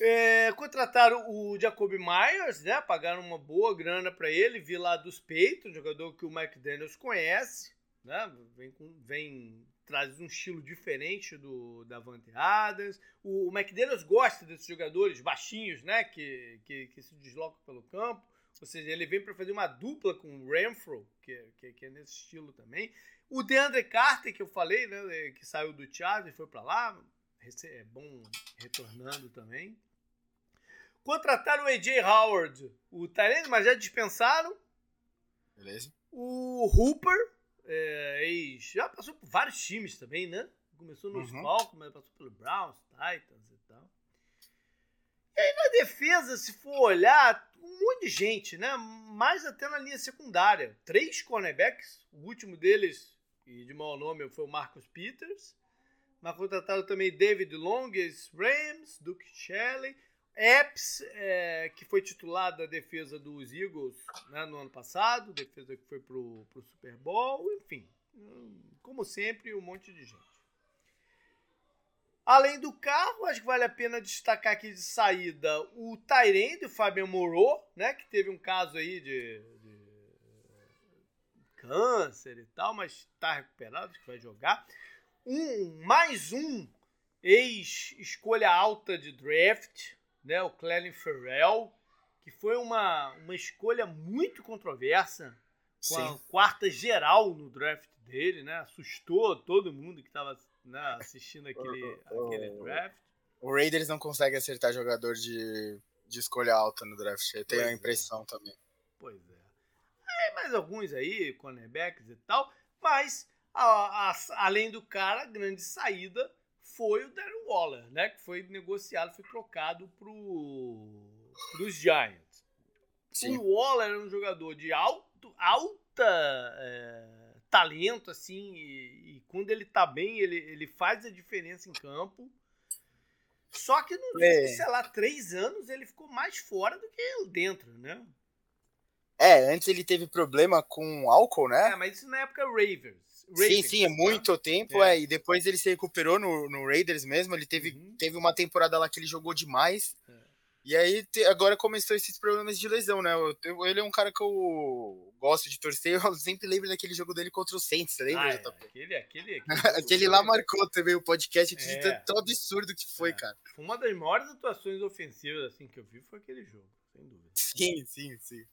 É, contrataram o Jacoby Myers, né? Pagaram uma boa grana para ele, vi lá dos peitos, jogador que o Mike Daniels conhece, né? Vem, vem traz um estilo diferente do da Vante Adams. O, o McDaniels gosta desses jogadores baixinhos, né? Que, que, que se deslocam pelo campo. Ou seja, ele vem para fazer uma dupla com o Renfro, que, que, que, é nesse estilo também. O DeAndre Carter, que eu falei, né? Que saiu do Chargers e foi para lá. É bom retornando também. Contrataram o AJ Howard, o Tyrene, mas já dispensaram. Beleza. O Hooper, é, ex, já passou por vários times também, né? Começou nos uhum. Falcons, mas passou pelo Browns, Titans e tal. E aí na defesa, se for olhar, um monte de gente, né? Mais até na linha secundária. Três cornerbacks, o último deles, e de mau nome, foi o Marcus Peters. Mas contrataram também David Long, Rams, Duke Shelley. Epps, é, que foi titular da defesa dos Eagles né, no ano passado, defesa que foi pro, pro Super Bowl, enfim. Como sempre, um monte de gente. Além do carro, acho que vale a pena destacar aqui de saída o Tyrande, o Fabian Moreau, né, que teve um caso aí de, de câncer e tal, mas está recuperado, acho que vai jogar. Um, mais um ex-escolha alta de draft, né, o Clelin Ferrell, que foi uma, uma escolha muito controversa, com Sim. a quarta geral no draft dele, né? Assustou todo mundo que estava né, assistindo aquele, aquele draft. O Raiders não consegue acertar jogador de, de escolha alta no draft, eu tenho pois a é. impressão é. também. Pois é. é. Mais alguns aí, cornerbacks e tal, mas a, a, além do cara, a grande saída foi o Darren Waller, né? Que foi negociado, foi trocado para os Giants. Sim. O Waller é um jogador de alto, alta é, talento, assim, e, e, quando ele tá bem, ele, ele faz a diferença em campo. Só que nos é. sei lá, três anos ele ficou mais fora do que dentro, né? É, antes ele teve problema com álcool, né? É, mas isso na época Ravens. Sim, sim, é muito né? tempo, é. é. E depois ele se recuperou no, no Raiders mesmo. Ele teve, uhum. teve uma temporada lá que ele jogou demais. É. E aí te, agora começou esses problemas de lesão, né? Eu, eu, ele é um cara que eu gosto de torcer. Eu sempre lembro daquele jogo dele contra o Saints, você lembra? Ah, é. aquele, aquele, aquele, aquele lá marcou também o podcast. É. Tão, tão absurdo que foi, é. cara. Uma das maiores atuações ofensivas assim que eu vi foi aquele jogo, sem dúvida. Sim, sim, sim.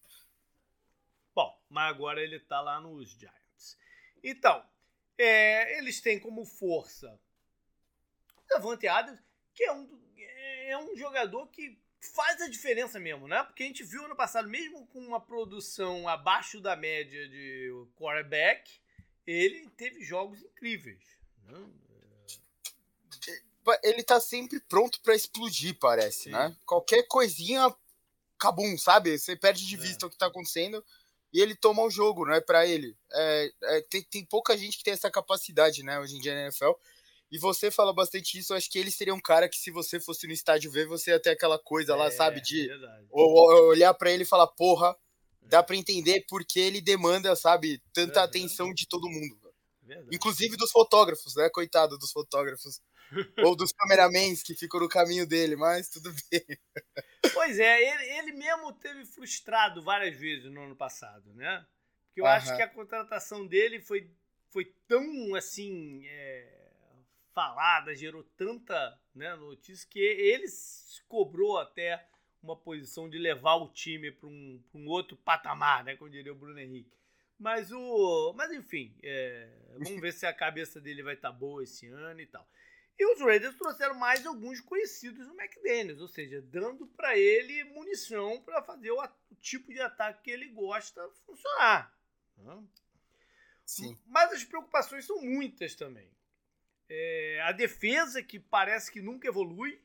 Bom, mas agora ele tá lá nos Giants. Então, é, eles têm como força Davante Adams, que é um, é um jogador que faz a diferença mesmo, né? Porque a gente viu ano passado, mesmo com uma produção abaixo da média de quarterback, ele teve jogos incríveis. Né? Ele tá sempre pronto para explodir, parece, Sim. né? Qualquer coisinha, cabum, sabe? Você perde de vista é. o que tá acontecendo e ele toma o jogo, não é para ele. É, é, tem, tem pouca gente que tem essa capacidade, né, hoje em dia na NFL. E você fala bastante isso, eu acho que ele seria um cara que se você fosse no estádio ver, você ia ter aquela coisa lá, é, sabe, de olhar para ele e falar, porra, dá para entender porque ele demanda, sabe, tanta atenção de todo mundo. Inclusive dos fotógrafos, né? Coitado dos fotógrafos. Ou dos cameramans que ficam no caminho dele, mas tudo bem. Pois é, ele, ele mesmo teve frustrado várias vezes no ano passado, né? Porque eu acho que a contratação dele foi, foi tão assim. É, falada, gerou tanta né, notícia que ele cobrou até uma posição de levar o time para um, um outro patamar, né? Como diria o Bruno Henrique. Mas o. Mas enfim, é, vamos ver se a cabeça dele vai estar tá boa esse ano e tal. E os Raiders trouxeram mais alguns conhecidos no McDaniels, ou seja, dando para ele munição para fazer o, o, tipo de ataque que ele gosta funcionar. Sim. Mas as preocupações são muitas também. É, a defesa, que parece que nunca evolui.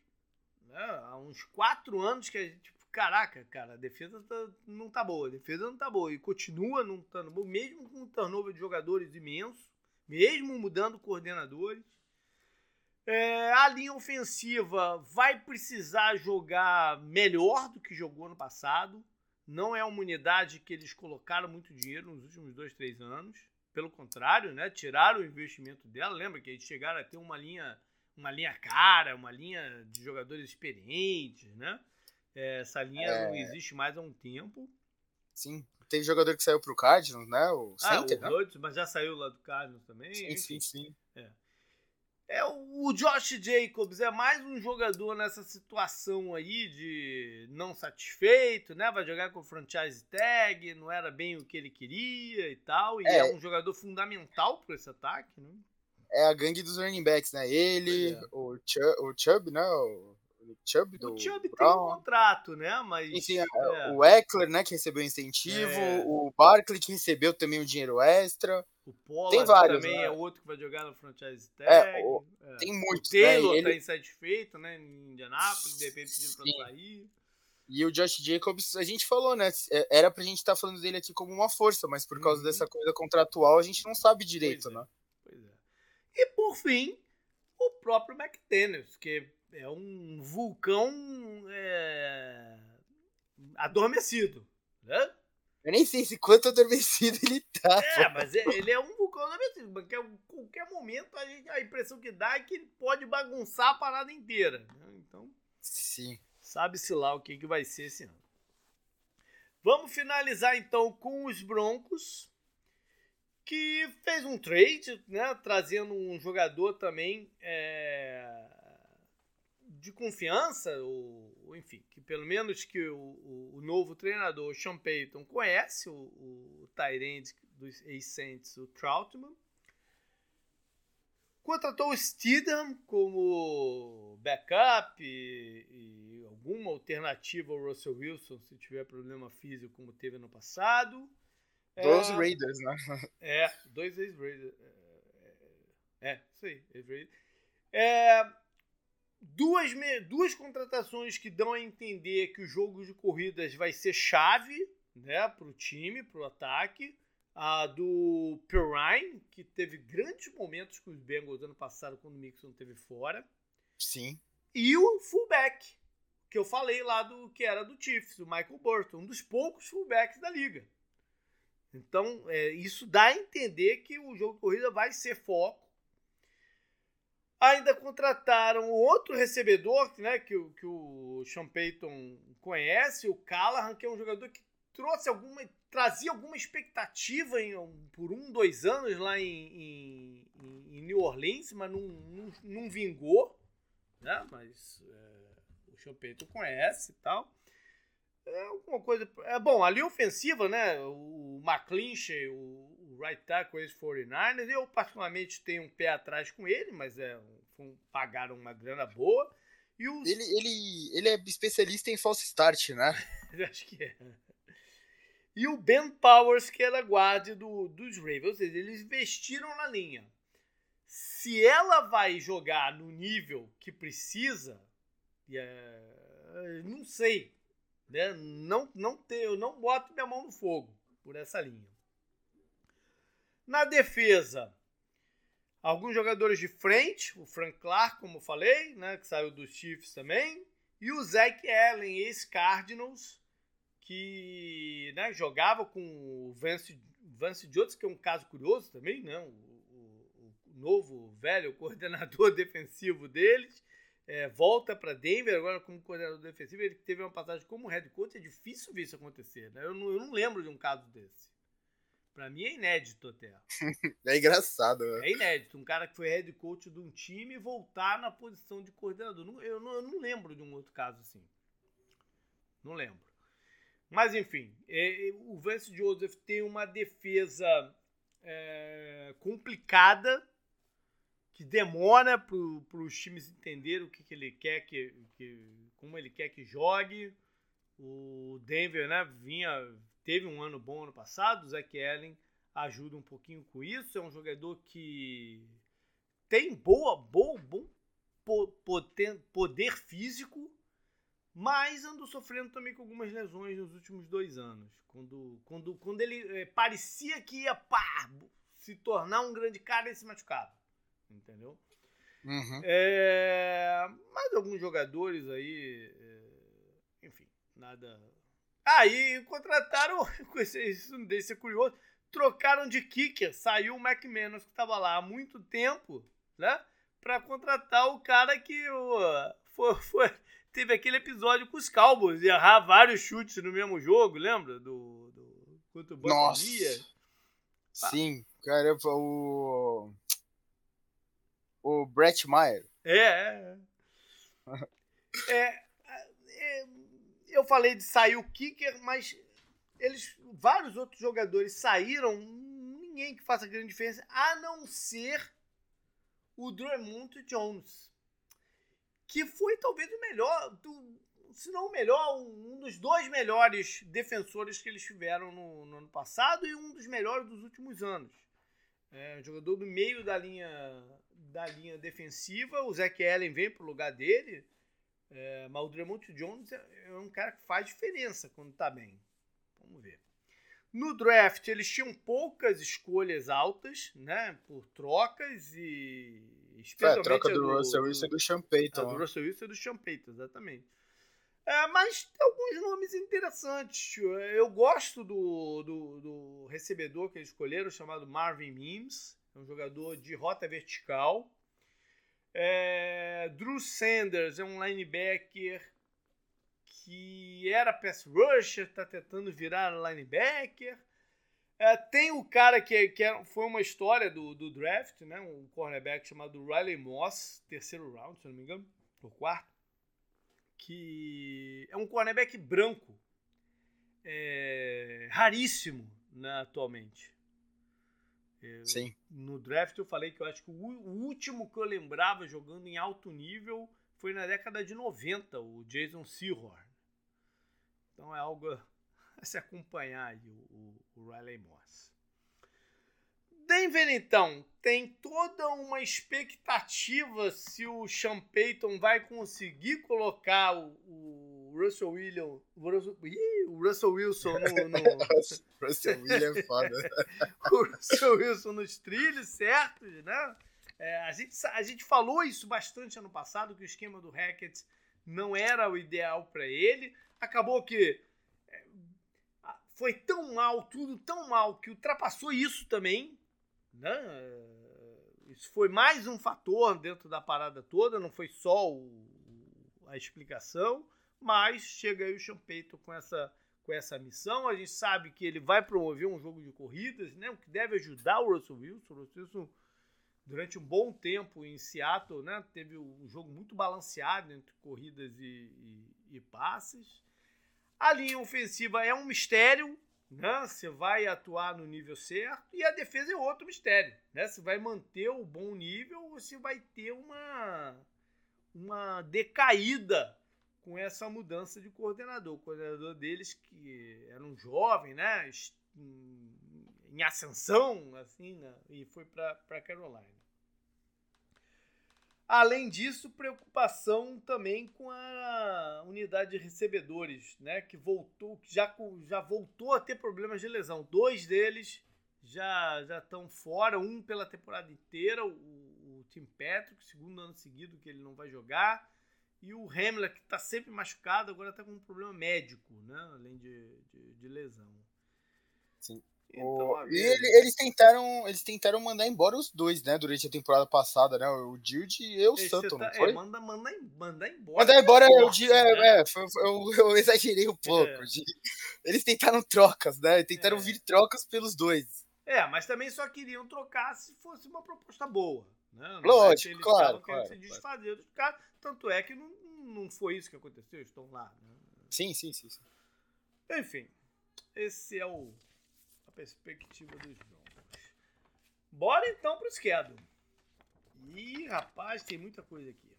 Né? Há uns quatro anos que a gente. Caraca, cara, a defesa tá, não tá boa. A defesa não tá boa. E continua não estando boa, mesmo com um turnover de jogadores imenso, mesmo mudando coordenadores. É, a linha ofensiva vai precisar jogar melhor do que jogou no passado. Não é uma unidade que eles colocaram muito dinheiro nos últimos dois, três anos. Pelo contrário, né? Tiraram o investimento dela. Lembra que eles chegaram a ter uma linha, uma linha cara, uma linha de jogadores experientes, né? É, essa linha é... não existe mais há um tempo. Sim. Tem jogador que saiu pro Cardinals, né? O ah, Center, o né? Mas já saiu lá do Cardinals também. Sim, sim, sim. É. É, o Josh Jacobs é mais um jogador nessa situação aí de não satisfeito, né? Vai jogar com franchise tag, não era bem o que ele queria e tal. E é, é um jogador fundamental para esse ataque, né? É a gangue dos running backs, né? Ele, é. o, Chubb, o Chubb, né? O Chubb do O Chubb tem um contrato, né? Mas. Enfim, é. é. o Eckler, né? Que recebeu incentivo. É. O Barkley, que recebeu também um dinheiro extra. O Pollard tem vários, também né? é outro que vai jogar no franchise tag. É, o, é. Tem muitos. O Taylor né? Ele... tá insatisfeito, né? Em Indianápolis, de repente pedindo pra sair. E o Josh Jacobs, a gente falou, né? Era pra gente estar tá falando dele aqui como uma força, mas por causa uhum. dessa coisa contratual a gente não sabe direito, pois é, né? Pois é. E por fim, o próprio McDaniels, que é um vulcão é, adormecido, né? Eu nem sei se quanto adormecido ele tá. É, mas é, ele é um vulcão adormecido, porque a qualquer momento a, gente, a impressão que dá é que ele pode bagunçar a parada inteira. Né? Então, sim. Sabe-se lá o que, que vai ser esse ano. Vamos finalizar então com os Broncos, que fez um trade, né, trazendo um jogador também é, de confiança, ou, ou, enfim, que pelo menos que o, o, o novo treinador, o Sean Payton, conhece, o, o Tyrande dos ex-Saints, o Troutman. Contratou o Steedham como backup e, e, alguma alternativa ao Russell Wilson se tiver problema físico como teve no passado. Dois é, Raiders, né? É, dois ex-Raiders. É, é, é, isso aí, ex-Raiders. É, duas, duas contratações que dão a entender que o jogo de corridas vai ser chave né, para o time, para o ataque. A do Perrine, que teve grandes momentos com os Bengals ano passado, quando o Mixon teve fora. Sim. E o fullback, que eu falei lá do que era do Chiefs, o Michael Burton, um dos poucos fullbacks da liga. Então, é, isso dá a entender que o jogo de corrida vai ser foco Ainda contrataram outro recebedor, né, que, que o Sean Payton conhece, o Callahan, que é um jogador que trouxe alguma, trazia alguma expectativa em, por um, dois anos lá em, em, em New Orleans, mas não, não, não vingou, né? Mas é, o Sean Payton conhece e tal. É alguma coisa. É bom, ali ofensiva, né? O McClinchy, o, right tackle ex 49ers. Eu, particularmente, tenho um pé atrás com ele, mas é, um, pagaram uma grana boa. E os... ele, ele, ele é especialista em false start, né? Acho que é. E o Ben Powers, que era guarda do, dos Ravens. Ou seja, eles investiram na linha. Se ela vai jogar no nível que precisa, é, não sei. Né? Não, não ter, eu não boto minha mão no fogo por essa linha. Na defesa, alguns jogadores de frente, o Frank Clark, como falei, né, que saiu dos Chiefs também, e o Zach Allen, ex-Cardinals, que né, jogava com o Vance, Vance Jones, que é um caso curioso também, né, o, o, o novo, velho coordenador defensivo deles, é, volta para Denver agora como coordenador defensivo. Ele teve uma passagem como head coach. É difícil ver isso acontecer. Né? Eu, não, eu não lembro de um caso desse. Pra mim é inédito até. é engraçado, né? É inédito. Um cara que foi head coach de um time voltar na posição de coordenador. Eu não, eu não lembro de um outro caso assim. Não lembro. Mas enfim, é, é, o Vance Joseph tem uma defesa é, complicada que demora para os times entenderem o que, que ele quer que, que, como ele quer que jogue. O Denver, né, vinha teve um ano bom ano passado, o Zach Allen ajuda um pouquinho com isso. É um jogador que tem boa, boa, bom poder, poder físico, mas andou sofrendo também com algumas lesões nos últimos dois anos. Quando, quando, quando ele é, parecia que ia pá, se tornar um grande cara, ele se machucava. Entendeu? Uhum. É, mas alguns jogadores aí. É, enfim, nada. Aí contrataram. Isso me deixa curioso. Trocaram de kicker. Saiu o McManus, que estava lá há muito tempo, né? Pra contratar o cara que uh, foi, foi, teve aquele episódio com os Cowboys, errar vários chutes no mesmo jogo, lembra? Do, do contra o Nossa. Sim, cara, o o Brett Meyer. É, é. é, é eu falei de sair o kicker, mas eles, vários outros jogadores saíram, ninguém que faça grande diferença, a não ser o Drummond Jones, que foi talvez o melhor, se não o melhor, um dos dois melhores defensores que eles tiveram no, no ano passado e um dos melhores dos últimos anos. É, jogador do meio da linha da linha defensiva, o Zach Allen vem pro lugar dele, é, mas o Drummond Jones é, é um cara que faz diferença quando tá bem. Vamos ver. No draft, eles tinham poucas escolhas altas, né? Por trocas e. Especialmente é, a troca do, do Russell Wilson e do Sean Payton. do Russell Wilson e do Sean Payton, exatamente. É, mas tem alguns nomes interessantes. Eu gosto do, do, do recebedor que eles escolheram, chamado Marvin Mims. É um jogador de rota vertical. É, Drew Sanders é um linebacker que era pass rusher, está tentando virar linebacker. É, tem o cara que, que é, foi uma história do, do draft, né? um cornerback chamado Riley Moss, terceiro round, se não me engano, ou quarto, que é um cornerback branco, é, raríssimo né, atualmente. Sim. No draft eu falei que eu acho que o, o último que eu lembrava jogando em alto nível foi na década de 90, o Jason Sehorn. Então é algo a se acompanhar aí, o, o Riley Moss. Denver, então, tem toda uma expectativa se o Sean Payton vai conseguir colocar o, o Russell William, o Russell, ih, o Russell Wilson no, no Russell William é foda. o Russell Wilson nos trilhos, certo, né? É, a, gente, a gente falou isso bastante ano passado que o esquema do Hackett não era o ideal para ele. Acabou que é, foi tão mal, tudo tão mal que ultrapassou isso também, né? Isso foi mais um fator dentro da parada toda, não foi só o, a explicação, mas chega aí o Champeito com essa, com essa missão. A gente sabe que ele vai promover um jogo de corridas, né? o que deve ajudar o Russell Wilson. O Russell Wilson, durante um bom tempo em Seattle, né? teve um jogo muito balanceado entre corridas e, e, e passes. A linha ofensiva é um mistério, né? Você vai atuar no nível certo e a defesa é outro mistério, né? Você vai manter o bom nível ou você vai ter uma uma decaída com essa mudança de coordenador. O coordenador deles que era um jovem, né? Em ascensão, assim, né? e foi para Carolina. Além disso, preocupação também com a unidade de recebedores, né? Que voltou, que já, já voltou a ter problemas de lesão. Dois deles já já estão fora, um pela temporada inteira, o, o Tim Patrick, segundo ano seguido que ele não vai jogar, e o Hamler, que está sempre machucado, agora está com um problema médico, né? Além de, de, de lesão. Sim. Então, e ele, eles tentaram eles tentaram mandar embora os dois, né, durante a temporada passada, né, o Dild e o Santo, tá, não foi? É, manda, manda, manda embora. Mandar embora é o Dild, é, né? é eu, eu, exagerei um pouco. É. Eles tentaram trocas, né, tentaram é. vir trocas pelos dois. É, mas também só queriam trocar se fosse uma proposta boa, né? Lógico, eles claro, claro, se desfazer dos caras, tanto é que não, não foi isso que aconteceu, estão lá. Né? Sim, sim, sim, sim. Enfim, esse é o a perspectiva dos Broncos. Bora então pro esquerdo. Ih, rapaz, tem muita coisa aqui.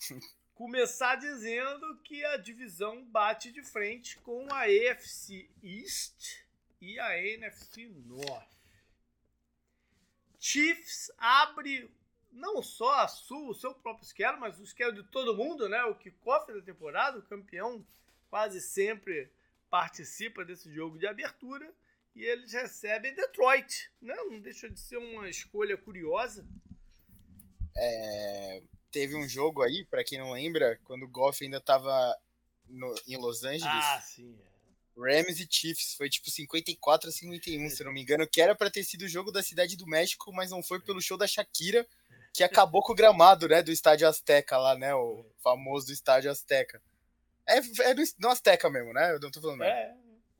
Começar dizendo que a divisão bate de frente com a AFC East e a NFC North. Chiefs abre não só a sua, o seu próprio schedule, mas o schedule de todo mundo, né? O kickoff da temporada, o campeão quase sempre participa desse jogo de abertura e eles recebem Detroit, né? Não deixa de ser uma escolha curiosa. É, teve um jogo aí, para quem não lembra, quando o Goff ainda estava em Los Angeles. Ah, sim. É. Rams e Chiefs. Foi tipo 54 a 51, se não me engano, que era para ter sido o jogo da Cidade do México, mas não foi pelo show da Shakira, que acabou com o gramado, né, do Estádio Azteca lá, né, o famoso Estádio Azteca. É, é do, no Azteca mesmo, né? Eu não tô falando. É.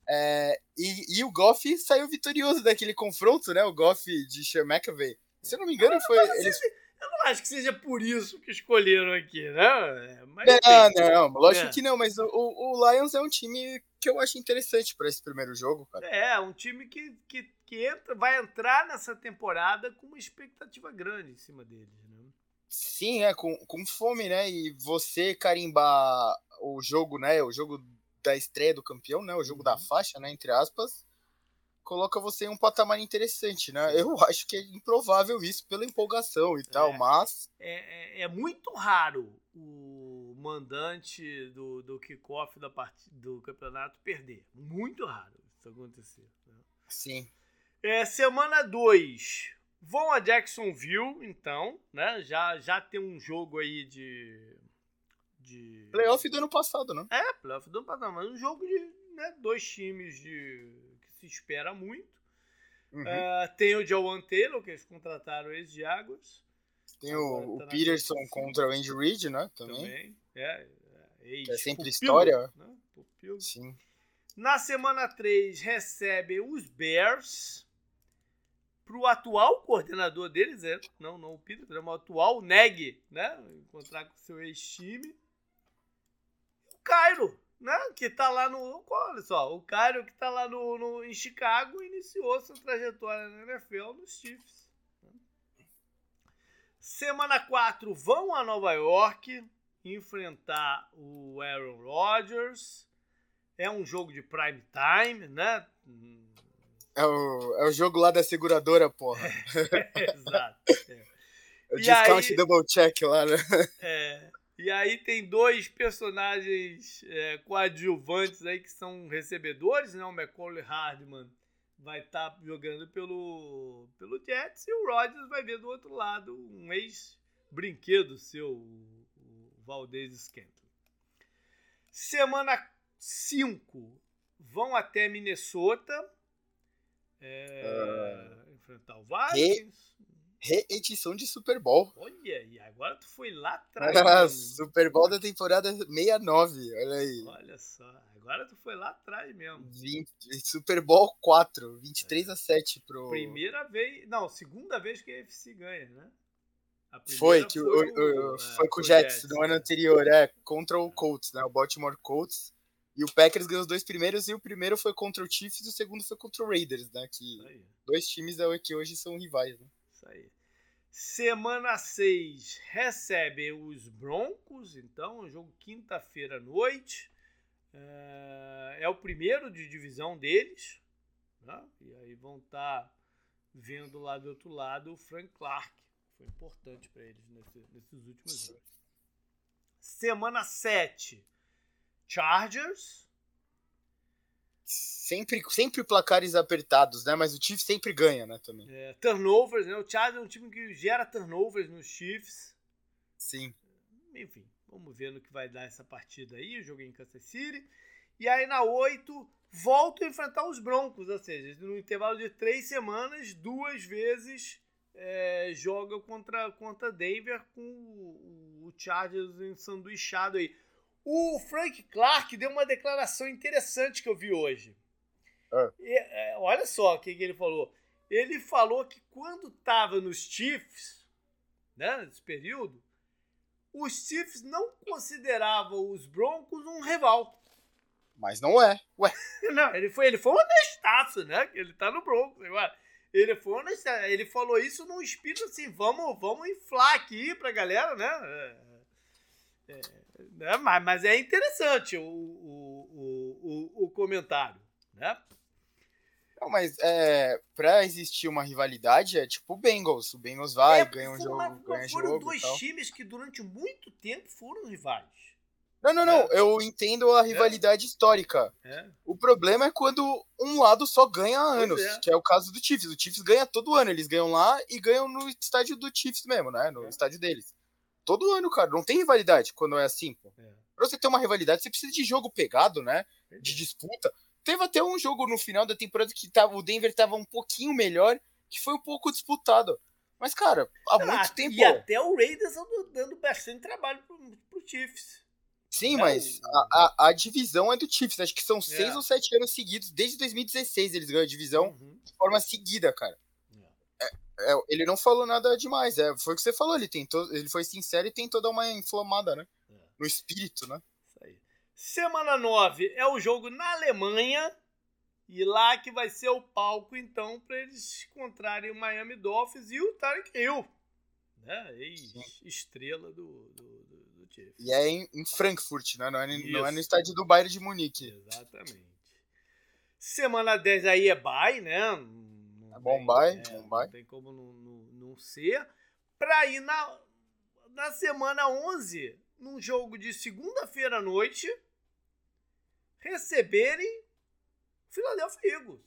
é e, e, o Goff saiu vitorioso daquele confronto, né? O Goff de Sean McAvey. Se eu não me engano, ah, foi. Eles... Eu não acho que seja por isso que escolheram aqui, né? Mas, não, não, lógico é. que não, mas o, o, Lions é um time que eu acho interessante para esse primeiro jogo, cara. É, um time que, que, que entra, vai entrar nessa temporada com uma expectativa grande em cima deles, né? Sim, é, com, com fome, né? E você carimbar o jogo, né? O jogo da estreia do campeão, né? O jogo uhum. da faixa, né? Entre aspas, coloca você em um patamar interessante, né? Eu acho que é improvável isso pela empolgação e tal, é, mas. É, é, é, muito raro o mandante do, do kickoff da part... do campeonato perder. Muito raro isso acontecer. Né? Sim. É, semana 2. Vão a Jacksonville, então, né? Já, já tem um jogo aí de de. Playoff do ano passado, né? É, playoff do ano passado, mas um jogo de né, dois times de se espera muito. Uhum. Uh, tem o Joan Taylor, que eles contrataram ex de Águas. Tem o, tá o Peterson contra o Andy Reid, né? Também. Também. É, é, é sempre história. Né? Sim. Na semana 3, recebe os Bears pro atual coordenador deles, é, não, não o Peter, é o atual Neg, né? Encontrar com seu ex-time. Cairo, né? Que tá lá no. Olha só, o Cairo que tá lá no, no, em Chicago iniciou sua trajetória na NFL nos Chiefs. Semana 4 vão a Nova York enfrentar o Aaron Rodgers. É um jogo de prime time, né? É o, é o jogo lá da seguradora, porra. É, exato. É. O discount aí, double check lá, né? É. E aí tem dois personagens é, coadjuvantes aí que são recebedores, né? O Macaulay Hardman vai estar tá jogando pelo, pelo Jets e o Rodgers vai ver do outro lado um ex-brinquedo seu, o Valdez Scantling. Semana 5 vão até Minnesota é, uh, enfrentar o Vikings reedição de Super Bowl. Olha, e agora tu foi lá atrás. Super Bowl da temporada 69, olha aí. Olha só, agora tu foi lá atrás mesmo. 20, Super Bowl 4, 23 é. a 7 pro. Primeira vez, não, segunda vez que a FC ganha, né? Foi, que foi, o, o, é, foi com o Jets, Jets no ano anterior, é, contra o Colts, né? O Baltimore Colts. E o Packers ganhou os dois primeiros, e o primeiro foi contra o Chiefs e o segundo foi contra o Raiders, né? Que dois times que hoje são rivais, né? Isso aí. Semana 6 recebe os Broncos, então, um jogo quinta-feira à noite. É, é, o primeiro de divisão deles. Né? E aí vão estar tá vendo lá do outro lado o Frank Clark. Foi importante para eles nesse, nesses últimos jogos. Semana 7, Chargers sempre, sempre placares apertados, né? Mas o Chiefs sempre ganha, né? Também. É, turnovers, né? O Chargers é um time que gera turnovers nos Chiefs. Sim. Enfim, vamos ver no que vai dar essa partida aí. O jogo em Kansas City. E aí na 8, volto a enfrentar os Broncos, ou seja, no intervalo de três semanas, duas vezes é, joga contra, contra Denver com o, o Chargers ensanduichado aí. O Frank Clark deu uma declaração interessante que eu vi hoje. Ah. E, é, olha só o que, que, ele falou. Ele falou que quando estava nos Chiefs, né, nesse período, os Chiefs não consideravam os Broncos um rival. Mas não é. Ué. Não, ele foi, ele foi honestaço, né? Ele tá no Broncos agora. Ele foi honestaço. Ele falou isso num espírito assim, vamos, vamos inflar aqui pra galera, né? É, é, é, mas, mas é interessante o, o, o, o, comentário, né? Não, mas é, pra existir uma rivalidade é tipo o Bengals. O Bengals vai, É, ganha um foram jogo, uma- ganha Foram jogo e dois times que durante muito tempo foram rivais. Não, não, não. Eu entendo a rivalidade histórica. É. O problema é quando um lado só ganha há anos, é. que é o caso do Chiefs. O Chiefs ganha todo ano. Eles ganham lá e ganham no estádio do Chiefs mesmo, né? No É. estádio deles. Todo ano, cara. Não tem rivalidade quando é assim, pô. É. Pra você ter uma rivalidade, você precisa de jogo pegado, né? De disputa. Teve até um jogo no final da temporada que tava, o Denver tava um pouquinho melhor, que foi um pouco disputado. Mas, cara, há Ah, muito tempo. E até o Raiders andou dando bastante trabalho pro, pro Chiefs. Sim, É, mas o- a, a, a divisão é do Chiefs. Acho que são seis É. ou sete anos seguidos. Desde 2016 eles ganham a divisão Uhum. de forma seguida, cara. É. Ele não falou nada demais. É, foi o que você falou. Ele tentou, ele foi sincero e tentou dar uma inflamada, né? É. No espírito, né? Isso aí. Semana 9 é o jogo na Alemanha. E lá que vai ser o palco, então, para eles encontrarem o Miami Dolphins e o Tarek Hill. Né? Ex-estrela do, do, do, do Chiefs. E é em, em Frankfurt, né? Não é, não é no estádio do Bayern de Munique. Exatamente. Semana 10 aí é bye, né? Não É bom tem- bye, é, bom bye. Não tem como não, não, não ser. Pra ir na, na semana 11, num jogo de segunda-feira à noite, receberem o Philadelphia Eagles.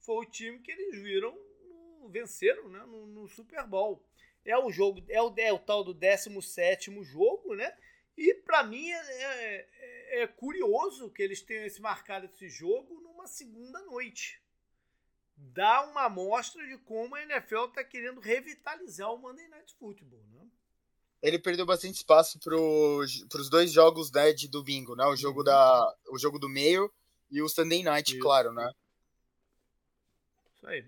Foi o time que eles viram, no- venceram né, no, no Super Bowl. É o jogo, é o, é o tal do 17 jogo, né? E pra mim é, é- é curioso que eles tenham esse marcado esse jogo numa segunda noite. Dá uma amostra de como a NFL tá querendo revitalizar o Monday Night Football, né? Ele perdeu bastante espaço pro, pros dois jogos né, de domingo, né? O jogo, Uhum. da, o jogo do meio e o Sunday Night, Isso. claro, né? Isso aí.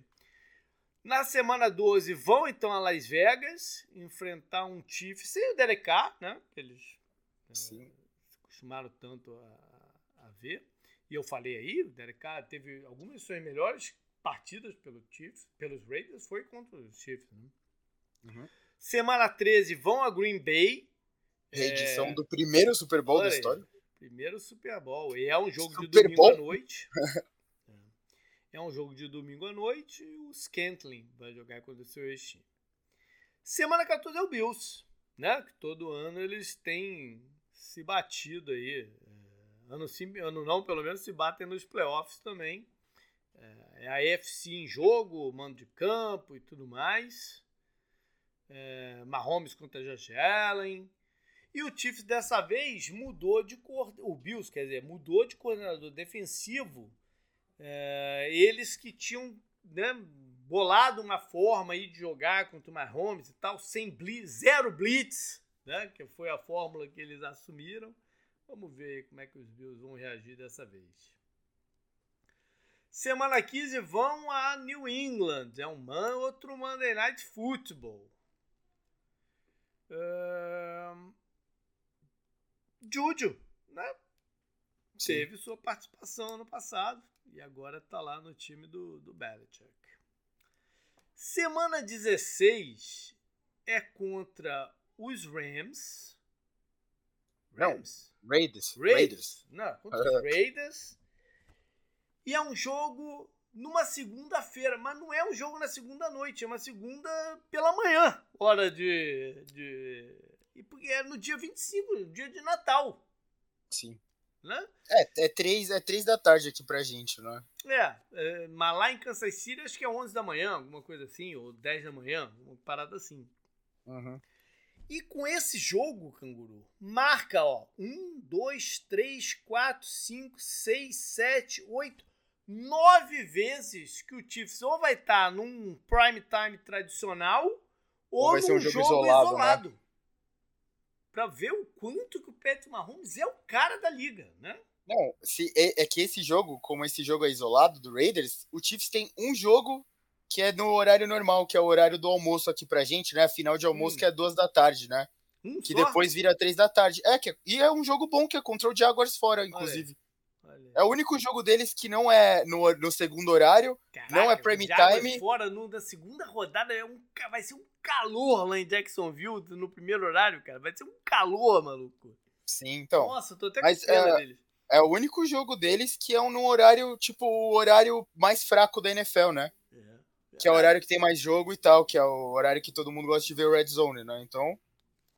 Na semana 12 vão então a Las Vegas enfrentar um Chiefs sem o Derek Carr, né? Que eles eh, Sim. se acostumaram tanto a, a ver. E eu falei aí, o Derek Carr teve algumas suas melhores partidas pelo Chiefs, pelos Raiders, foi contra os Chiefs. Né? Uhum. Semana 13 vão a Green Bay. Reedição É, do primeiro Super Bowl olha da aí. história. Primeiro Super Bowl. E é um jogo de Super domingo Bowl? à noite. É. É um jogo de domingo à noite e o Scantling vai jogar contra o seu ex-time. Semana 14 é o Bills, né? Que todo ano eles têm se batido aí. É, Ano sim, ano não, pelo menos se batem nos playoffs também. É, é a AFC em jogo, mando de campo e tudo mais. É, Mahomes contra Josh Allen. E o Chiefs dessa vez mudou de cor, o Bills, quer dizer, mudou de coordenador defensivo. É, eles que tinham né, bolado uma forma aí de jogar contra o Mahomes e tal, sem blitz, zero blitz, né, que foi a fórmula que eles assumiram. Vamos ver como é que os Bills vão reagir dessa vez. Semana 15 vão a New England, é um man, outro Monday Night Football. Ahn, Juju, né? Sim. Teve sua participação ano passado e agora tá lá no time do, do Belichick. Semana 16 é contra os Rams. Não, Rams? Raiders. Raiders. Raiders. Não, contra os Raiders. E é um jogo numa segunda-feira, mas não é um jogo na segunda noite, é uma segunda pela manhã, hora de. de... E porque é no dia 25, dia de Natal, Sim. né? É, é três, é três da tarde aqui pra gente, né? É, é, mas lá em Kansas City acho que é 11 da manhã, alguma coisa assim, ou 10 da manhã, uma parada assim. Uhum. E com esse jogo, canguru, marca, ó, 1, 2, 3, 4, 5, 6, 7, 8, 9 vezes que o Chiefs ou vai estar num prime time tradicional ou, vai num ser um jogo, jogo isolado. isolado, né? Pra ver o quanto que o Patrick Mahomes é o cara da liga, né? Não, se, é, é que esse jogo, como esse jogo é isolado do Raiders, o Chiefs tem um jogo que é no horário normal, que é o horário do almoço aqui pra gente, né? Final de almoço, Hum. que é duas da tarde, né? Um Que só? depois vira três da tarde. É, que é- e é um jogo bom, que é contra o Jaguars fora, inclusive. É o único jogo deles que não é no, no segundo horário. não é prime time. fora no, na segunda rodada é um, vai ser um calor lá em Jacksonville no primeiro horário, cara. Vai ser um calor, maluco. Sim, então. Nossa, eu tô até mas, com pena é, deles. é o único jogo deles que é um, num horário, tipo, o horário mais fraco da NFL, né? É. Que é o horário que tem mais jogo e tal, que é o horário que todo mundo gosta de ver o Red Zone, né? Então.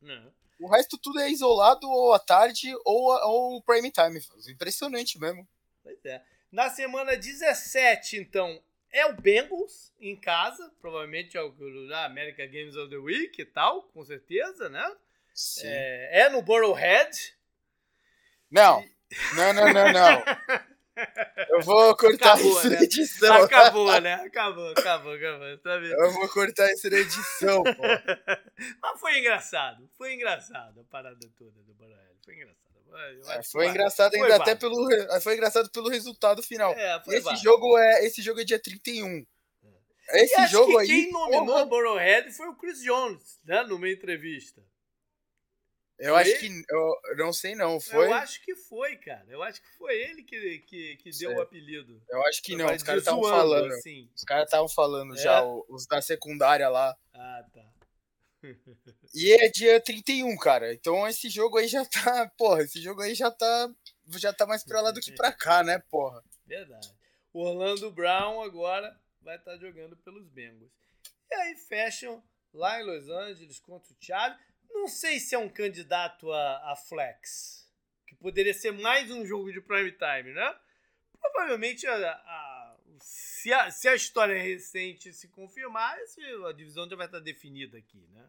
É. O resto tudo é isolado ou à tarde ou, ou prime time. Impressionante mesmo. Pois é. Na semana 17, então, é o Bengals em casa, provavelmente é o American Games of the Week e tal, com certeza, né? Sim. É, é no Burrowhead. Não, e... não, não, não, não. Eu vou cortar acabou, isso né? na edição. Acabou, né? Acabou, acabou, acabou. Tá vendo? Eu vou cortar isso na edição, pô. Mas foi engraçado. Foi engraçado a parada toda do Burrowhead. Foi engraçado. É, foi engraçado ainda até pelo foi engraçado pelo resultado final. É, esse jogo é esse jogo é dia 31. É. Esse e jogo aí. Quem nominou porra... Burrowhead foi o Chris Jones, né, numa entrevista. Eu foi acho que. Eu não sei, não. Foi? Eu acho que foi, cara. Eu acho que foi ele que, que, que deu o apelido. Eu acho que não. Os caras estavam falando. Assim. Os caras estavam falando é? já, os da secundária lá. Ah, tá. e é dia 31, cara. Então esse jogo aí já tá. Porra, esse jogo aí já tá. Já tá mais pra lá do que pra cá, né, porra? Verdade. O Orlando Brown agora vai estar tá jogando pelos Bengals. E aí fecham lá em Los Angeles contra o Charlie. Não sei se é um candidato a, a flex. Que poderia ser mais um jogo de prime time, né? Provavelmente a, a, se, a, se a história recente se confirmar, a divisão já vai estar definida aqui, né?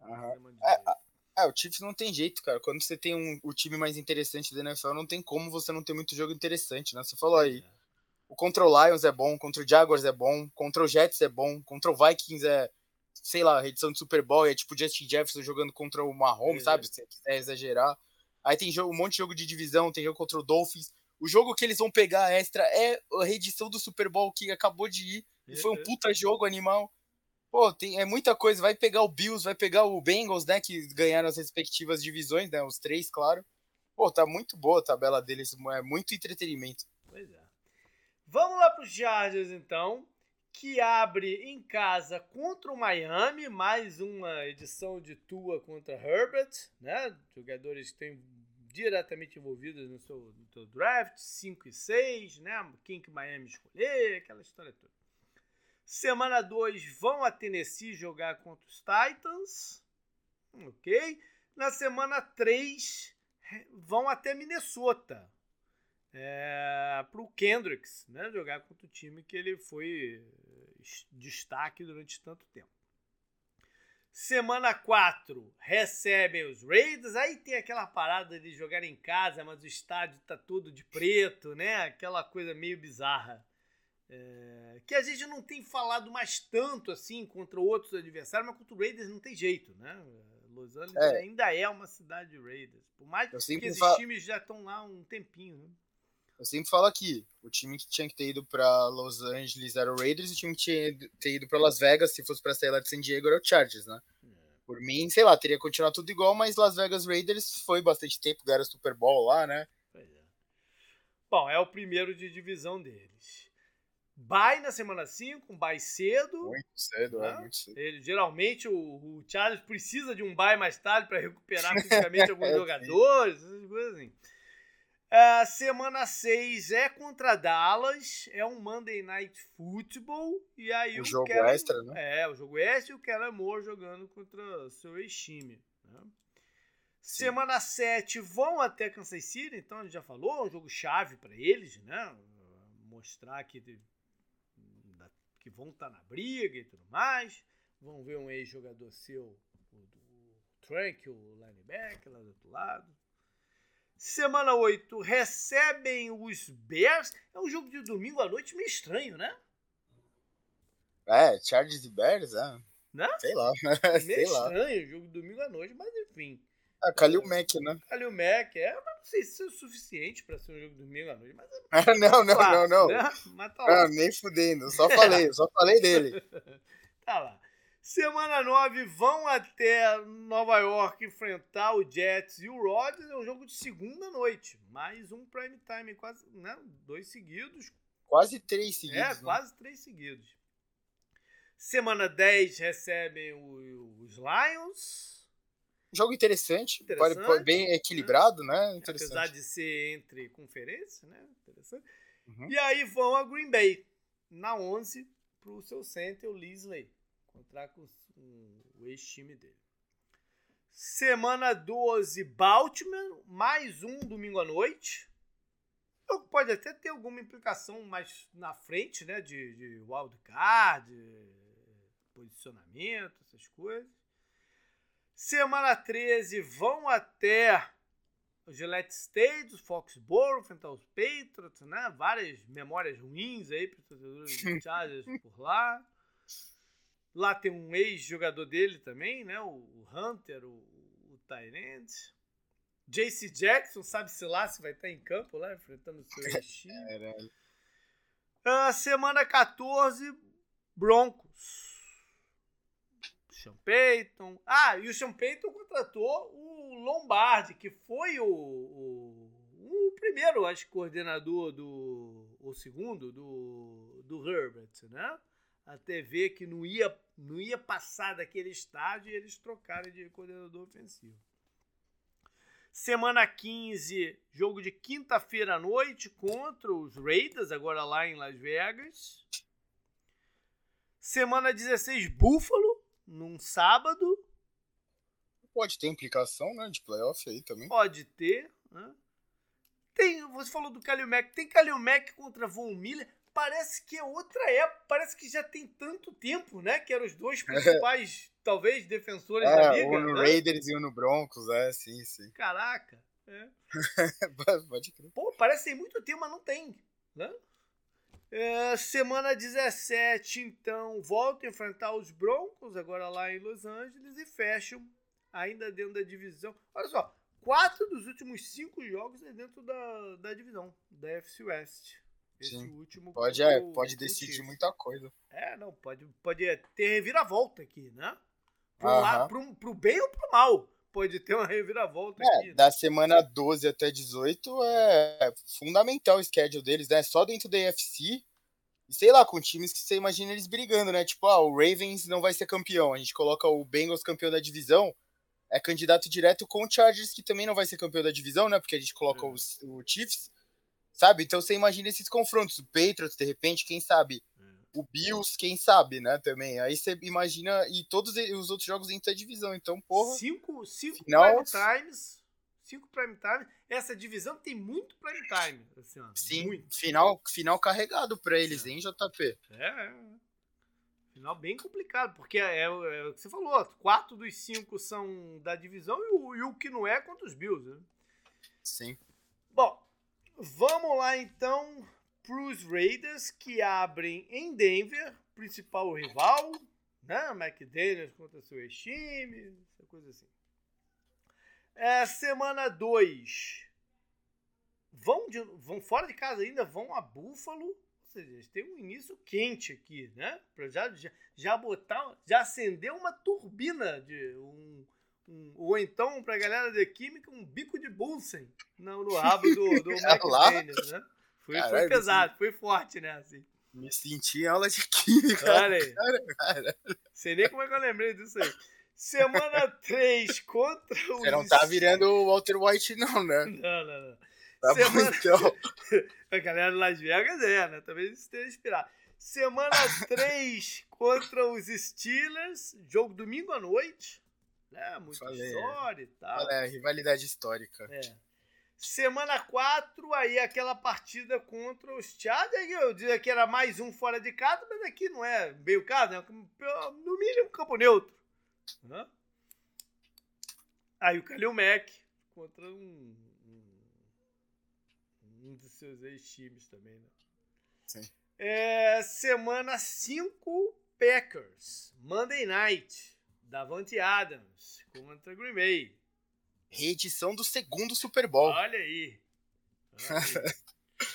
Uhum. É, é, o Chiefs não tem jeito, cara. Quando você tem um, o time mais interessante da NFL, não tem como você não ter muito jogo interessante, né? Você falou aí. É. O contra o Lions é bom, contra o Jaguars é bom, contra o Jets é bom, contra o Vikings é sei lá, edição de Super Bowl, é tipo Justin Jefferson jogando contra o Mahomes, é. sabe? Se você quiser exagerar. Aí tem jogo, um monte de jogo de divisão, tem jogo contra o Dolphins. O jogo que eles vão pegar extra é a reedição do Super Bowl que acabou de ir. E foi um puta jogo animal. Pô, tem, é muita coisa. Vai pegar o Bills, vai pegar o Bengals, né? Que ganharam as respectivas divisões, né? Os três, claro. Pô, tá muito boa a tabela deles. É muito entretenimento. Pois é. Vamos lá pros Chargers, então que abre em casa contra o Miami, mais uma edição de Tua contra Herbert, né? Jogadores que têm diretamente envolvidos no seu, no seu draft, 5 e 6, né? Quem que Miami escolher, aquela história toda. Semana 2 vão a Tennessee jogar contra os Titans, ok? Na semana 3 vão até Minnesota, é, para o Kendricks, né, jogar contra o time que ele foi destaque durante tanto tempo. Semana 4, recebem os Raiders. Aí tem aquela parada de jogar em casa, mas o estádio tá todo de preto, né? Aquela coisa meio bizarra. É, que a gente não tem falado mais tanto assim contra outros adversários, mas contra o Raiders não tem jeito, né? Los Angeles é. ainda é uma cidade de Raiders. Por mais que esses falo... times já estão lá um tempinho, né? Eu sempre falo aqui, o time que tinha que ter ido para Los Angeles era o Raiders, e o time que tinha que ter ido para Las Vegas, se fosse para sair lá de San Diego, era o Chargers, né? É. Por mim, sei lá, teria continuado tudo igual, mas Las Vegas Raiders foi bastante tempo, ganharam Super Bowl lá, né? Pois é. Bom, é o primeiro de divisão deles. Bye na semana 5, um bye cedo. Muito cedo, né? é, muito cedo. Ele, geralmente o, o Charles precisa de um bye mais tarde para recuperar fisicamente alguns é, jogadores, essas coisas assim. Uh, semana 6 é contra Dallas, é um Monday Night Football. E aí o, o jogo Kellen, extra, né? É, o jogo extra e o Kellen Moore jogando contra seu ex-time. Né? Semana 7 vão até Kansas City, então a gente já falou, é um jogo chave para eles, né? Mostrar que, que vão estar tá na briga e tudo mais. Vão ver um ex-jogador seu, o, o Trank, o linebacker lá do outro lado. Semana 8 recebem os Bears. É um jogo de domingo à noite meio estranho, né? É, Chargers e Bears, é. Né? Sei lá. Meio sei estranho, lá. jogo de domingo à noite, mas enfim. Ah, Kalil Mack, né? Kalil Mack, é, mas não sei se é o suficiente pra ser um jogo de domingo à noite. Mas é... não, não, não, não. Né? Mas tá lá. Ah, nem fudendo, só falei, só falei dele. tá lá. Semana 9 vão até Nova York enfrentar o Jets e o Rodgers. É um jogo de segunda noite. Mais um prime time, quase, né? Dois seguidos. Quase três seguidos. É, né? quase três seguidos. Semana 10 recebem o, os Lions. jogo interessante, interessante bem equilibrado, né? Interessante. Apesar de ser entre conferências, né? Interessante. Uhum. E aí vão a Green Bay, na 11, pro seu center, o Lisley, encontrar com o ex-time dele. Semana 12, Baltimore, mais um domingo à noite. Pode até ter alguma implicação mais na frente, né? De, de wildcard, posicionamento, essas coisas. Semana 13, vão até o Gillette State, os Foxborough, enfrentar os Patriots, né? Várias memórias ruins aí para os torcedores do Chargers por lá. Lá tem um ex-jogador dele também, né? O, Hunter, o, o Tyrant. JC Jackson, sabe-se lá se vai estar em campo lá, enfrentando o seu ex-time. Uh, semana 14, Broncos. Sean Payton. Ah, e o Sean Payton contratou o Lombardi, que foi o, o, o primeiro, acho, coordenador do. O segundo, do, do Herbert, né? A TV que não ia, não ia passar daquele estádio e eles trocaram de coordenador ofensivo. Semana 15, jogo de quinta-feira à noite contra os Raiders, agora lá em Las Vegas. Semana 16, Buffalo num sábado. Pode ter implicação, né, de playoff aí também. Pode ter, né? Tem, você falou do Kalil Mack, tem Kalil Mack contra Von Miller, parece que é outra época, parece que já tem tanto tempo, né, que eram os dois principais, talvez, defensores é, da liga. Um no né? Raiders e um no Broncos, é, sim, sim. Caraca, é. Pode crer. Pô, parece que tem muito tempo, mas não tem, né? É, semana 17, então, volta a enfrentar os Broncos, agora lá em Los Angeles, e fecham ainda dentro da divisão. Olha só, quatro dos últimos cinco jogos é dentro da, da divisão, da FC West. Esse Sim. último. Pode, é, pode decidir muita coisa. É, não, pode, pode ter reviravolta aqui, né? Pro, uh -huh. lá, pro, pro bem ou pro mal pode ter uma reviravolta é, aqui. Né? Da semana 12 até 18 é fundamental o schedule deles, né? Só dentro da AFC. E sei lá, com times que você imagina eles brigando, né? Tipo, ah, o Ravens não vai ser campeão. A gente coloca o Bengals campeão da divisão. É candidato direto com o Chargers, que também não vai ser campeão da divisão, né? Porque a gente coloca é. o, o Chiefs. Sabe? Então você imagina esses confrontos. O Patriots, de repente, quem sabe? o Bills, quem sabe, né, também. Aí você imagina, e todos os outros jogos dentro da divisão, então, porra. Cinco, cinco final... prime times, cinco prime times. Essa divisão tem muito prime time esse ano. Sim, muito. Final, final carregado pra eles, é. hein, JP? É, é. Final bem complicado, porque é, é, é, o que você falou, quatro dos cinco são da divisão e o, e o que não é contra os Bills, né? Sim. Bom, vamos lá então para os Raiders, que abrem em Denver, principal rival, né? McDaniels contra seu ex-time, essa coisa assim. É, semana 2. Vão, vão fora de casa ainda, vão a Buffalo. Ou seja, têm um início quente aqui, né? Pra já, já, já botar, já acender uma turbina de um, um, ou então, pra galera de química, um bico de Bunsen no, no rabo do, do McDaniels, né? Foi, Caralho, foi pesado, me... foi forte, né? Assim. Me senti em aula de química. Olha aí. Cara, Sei nem como é que eu lembrei disso aí. Semana 3 contra o. Você não tá virando o Walter White, não, né? Não, não, não. Tá Semana... bom, então. A galera de Las Vegas é, né? Talvez isso tenha inspirado. Semana 3 contra os Steelers. Jogo domingo à noite. Né? Muita Falei, história e tal. É, rivalidade histórica. É. Semana 4, aí aquela partida contra os Chargers. Eu dizia que era mais um fora de casa, mas aqui não é meio caso, né? no mínimo campo neutro. Uhum. Aí o Kalil Mack contra um, um, um dos seus ex-times também, né? Sim. É, semana 5, Packers. Monday Night. Davante Adams contra Green Bay reedição do segundo Super Bowl. Olha aí. Olha aí.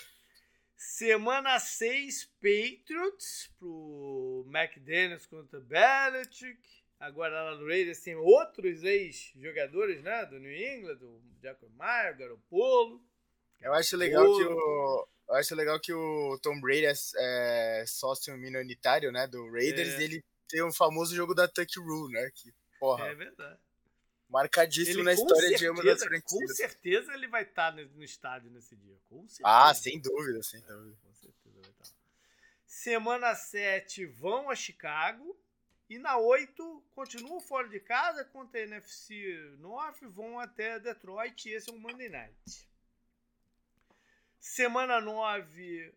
Semana 6, Patriots pro McDaniels contra Belichick. Agora lá no Raiders tem outros ex-jogadores, né? Do New England, do Jacob Meyer, Garoppolo. Eu acho legal que o eu acho legal que o Tom Brady é, é sócio minoritário, né, do Raiders, é. ele tem o famoso jogo da Tuck Rule, né, que, porra. É verdade. Marcadíssimo ele, na história certeza, de uma das franquias. Com certeza ele vai estar tá no estádio nesse dia. Ah, sem dúvida, sem dúvida. Com certeza vai estar. Tá. Semana 7 vão a Chicago. E na 8, continuam fora de casa contra a NFC North, vão até Detroit. Esse é um Monday Night. Semana 9,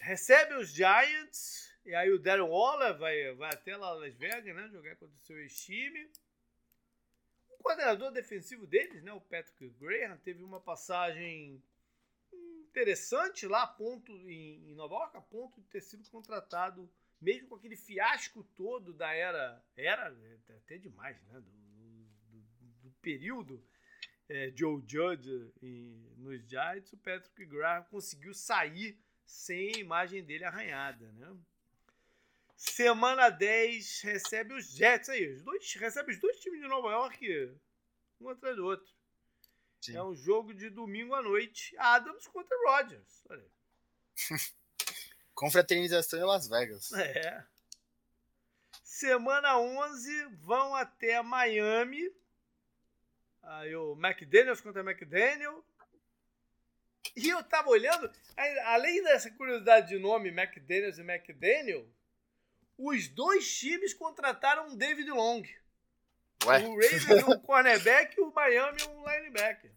recebe os Giants. E aí o Darren Waller vai, vai até lá Las Vegas, né? Jogar contra o seu ex-time. O coordenador defensivo deles, né? O Patrick Graham, teve uma passagem interessante lá, ponto em, em Nova York, a ponto de ter sido contratado mesmo com aquele fiasco todo da era, era é até demais, né? Do, do, do período é, Joe Judge e, nos Giants, o Patrick Graham conseguiu sair sem a imagem dele arranhada, né? Semana 10 recebe os Jets aí, os dois, recebe os dois times de Nova York, um atrás do outro. Sim. É um jogo de domingo à noite, Adams contra Rodgers. Olha. Confraternização em Las Vegas. É. Semana 11 vão até Miami. Aí o McDaniels contra McDaniel. E eu tava olhando, além dessa curiosidade de nome McDaniels e McDaniel, os dois times contrataram um David Long. Ué? O Ravens um cornerback e o Miami um linebacker.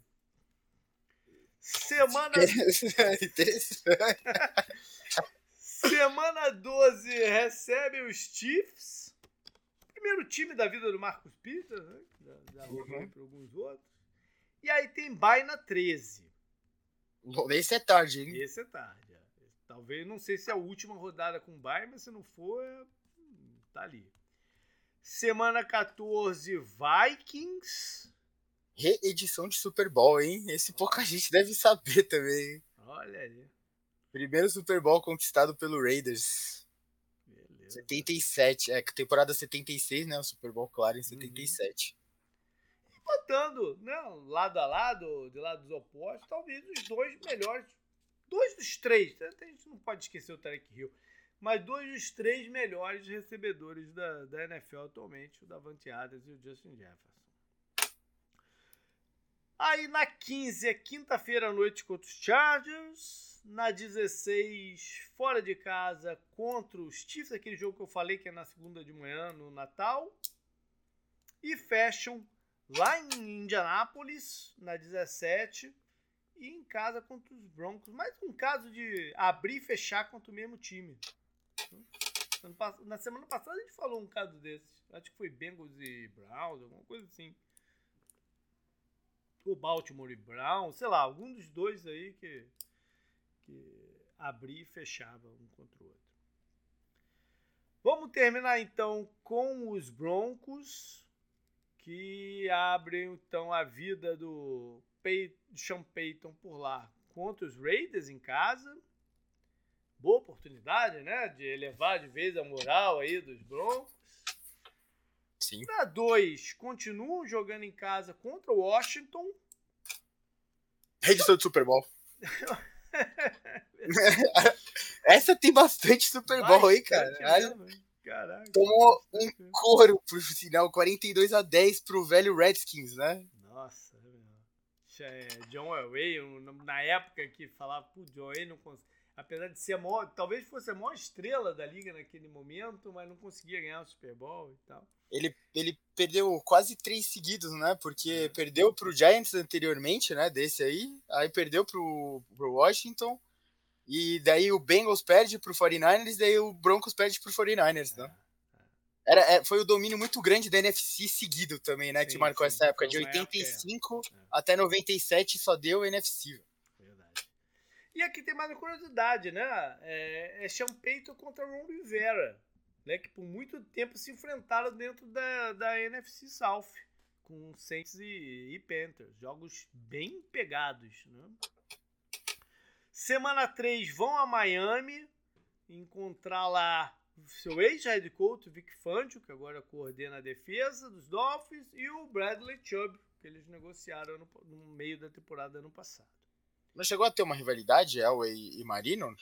Semana. Interessante. Semana 12 recebe os Chiefs. Primeiro time da vida do Marcos Peters, né? Já, já uhum. para alguns outros. E aí tem bye na 13. Esse é tarde, hein? Esse é tarde. Talvez, não sei se é a última rodada com bye, mas se não for, é... tá ali. Semana 14, Vikings. Reedição de Super Bowl, hein? Esse pouca gente deve saber também. Olha aí. Primeiro Super Bowl conquistado pelo Raiders. Beleza. 77. É, temporada 76, né? O Super Bowl, claro, em 77. Uhum. E botando, né, lado a lado, de lados opostos, talvez os dois melhores. Dois dos três. A gente não pode esquecer o Tarek Hill. Mas dois dos três melhores recebedores da, da NFL atualmente, o Davante Adams e o Justin Jefferson. Aí na 15 é quinta-feira à noite contra os Chargers na 16, fora de casa, contra os Chiefs, aquele jogo que eu falei que é na segunda de manhã, no Natal. E fecham lá em Indianápolis, na 17, e em casa contra os Broncos. Mais um caso de abrir e fechar contra o mesmo time. Na semana passada a gente falou um caso desses. Acho que foi Bengals e Browns, alguma coisa assim. Ou Baltimore e Browns, sei lá, algum dos dois aí que que abria e fechava um contra o outro. Vamos terminar então com os Broncos, que abrem então a vida do Sean Payton por lá contra os Raiders em casa. Boa oportunidade, né? De elevar de vez a moral aí dos Broncos. Sim. Na 2, continuam jogando em casa contra o Washington. Reedição do Super Bowl. Essa tem bastante Super Bowl aí, cara. Caraca. Tomou um couro, por sinal, 42 a 10 pro velho Redskins, né? Nossa, John Elway, na época que falava, pô, John Elway não consegue. Apesar de ser a maior, talvez fosse a maior estrela da liga naquele momento, mas não conseguia ganhar o Super Bowl e tal. Ele, ele perdeu quase três seguidos, né? Porque é. perdeu pro Giants anteriormente, né? Desse aí. Aí perdeu pro, pro Washington. E daí o Bengals perde pro 49ers, daí o Broncos perde pro 49ers, né? É, Era, é, foi o domínio muito grande da NFC seguido também, né? Sim, que marcou sim. essa época. De 85 época, é. até 97 só deu NFC. Verdade. E aqui tem mais uma curiosidade, né? É, é Sean Payton contra Ron Rivera né, que por muito tempo se enfrentaram dentro da, da NFC South, com Saints e, e Panthers. Jogos bem pegados. Né? Semana 3 vão a Miami encontrar lá seu ex-head coach, Vic Fangio, que agora coordena a defesa dos Dolphins, e o Bradley Chubb, que eles negociaram no, no meio da temporada ano passado. Mas chegou a ter uma rivalidade, Elway e Marino?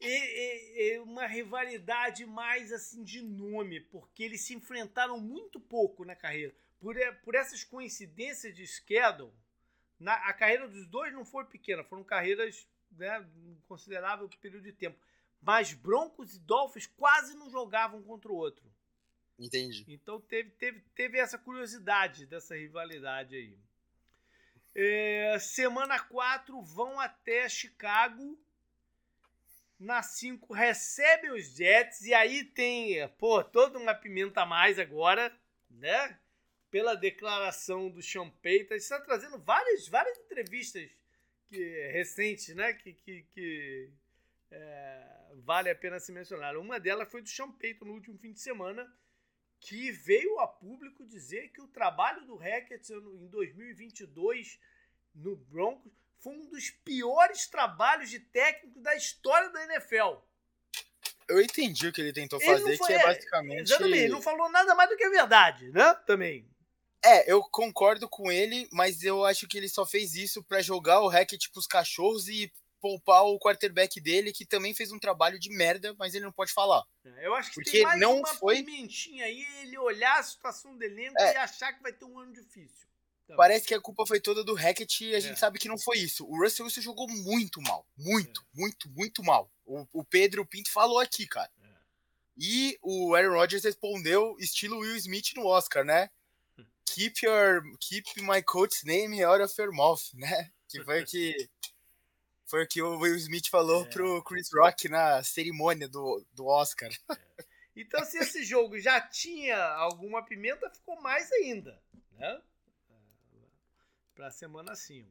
e, e, uma rivalidade mais assim de nome, porque eles se enfrentaram muito pouco na carreira. por, por essas coincidências de schedule, na, a carreira dos dois não foi pequena, foram carreiras né, um considerável período de tempo. Mas Broncos e Dolphins quase não jogavam contra o outro. Entendi. Então teve, teve, teve essa curiosidade dessa rivalidade aí. É, semana 4 vão até Chicago. Na 5 recebem os Jets. E aí tem, pô, toda uma pimenta a mais agora, né? Pela declaração do Payton. está trazendo várias, várias entrevistas que, recentes, né? Que, que, que é, vale a pena se mencionar. Uma delas foi do Sean Payton no último fim de semana que veio a público dizer que o trabalho do Hackett em 2022 no Broncos foi um dos piores trabalhos de técnico da história da NFL. Eu entendi o que ele tentou fazer, ele foi, que é basicamente. Exatamente, ele não falou nada mais do que a verdade, né? Também. É, eu concordo com ele, mas eu acho que ele só fez isso para jogar o Hackett pros cachorros e poupar o quarterback dele, que também fez um trabalho de merda, mas ele não pode falar. É, eu acho que Porque tem não uma foi... pimentinha aí, ele olhar a situação do elenco é. e achar que vai ter um ano difícil. Tá Parece que a culpa foi toda do Hackett e a gente é. sabe que não foi isso. O Russell Wilson jogou muito mal. Muito, é. muito, muito mal. O, o Pedro Pinto falou aqui, cara. É. E o Aaron Rodgers respondeu estilo Will Smith no Oscar, né? Hum. Keep your keep my coach's name out of your mouth, né? Que foi que foi o que o Will Smith falou é. pro Chris Rock na cerimônia do, do Oscar. É. Então, se esse jogo já tinha alguma pimenta, ficou mais ainda, né? Para semana 5.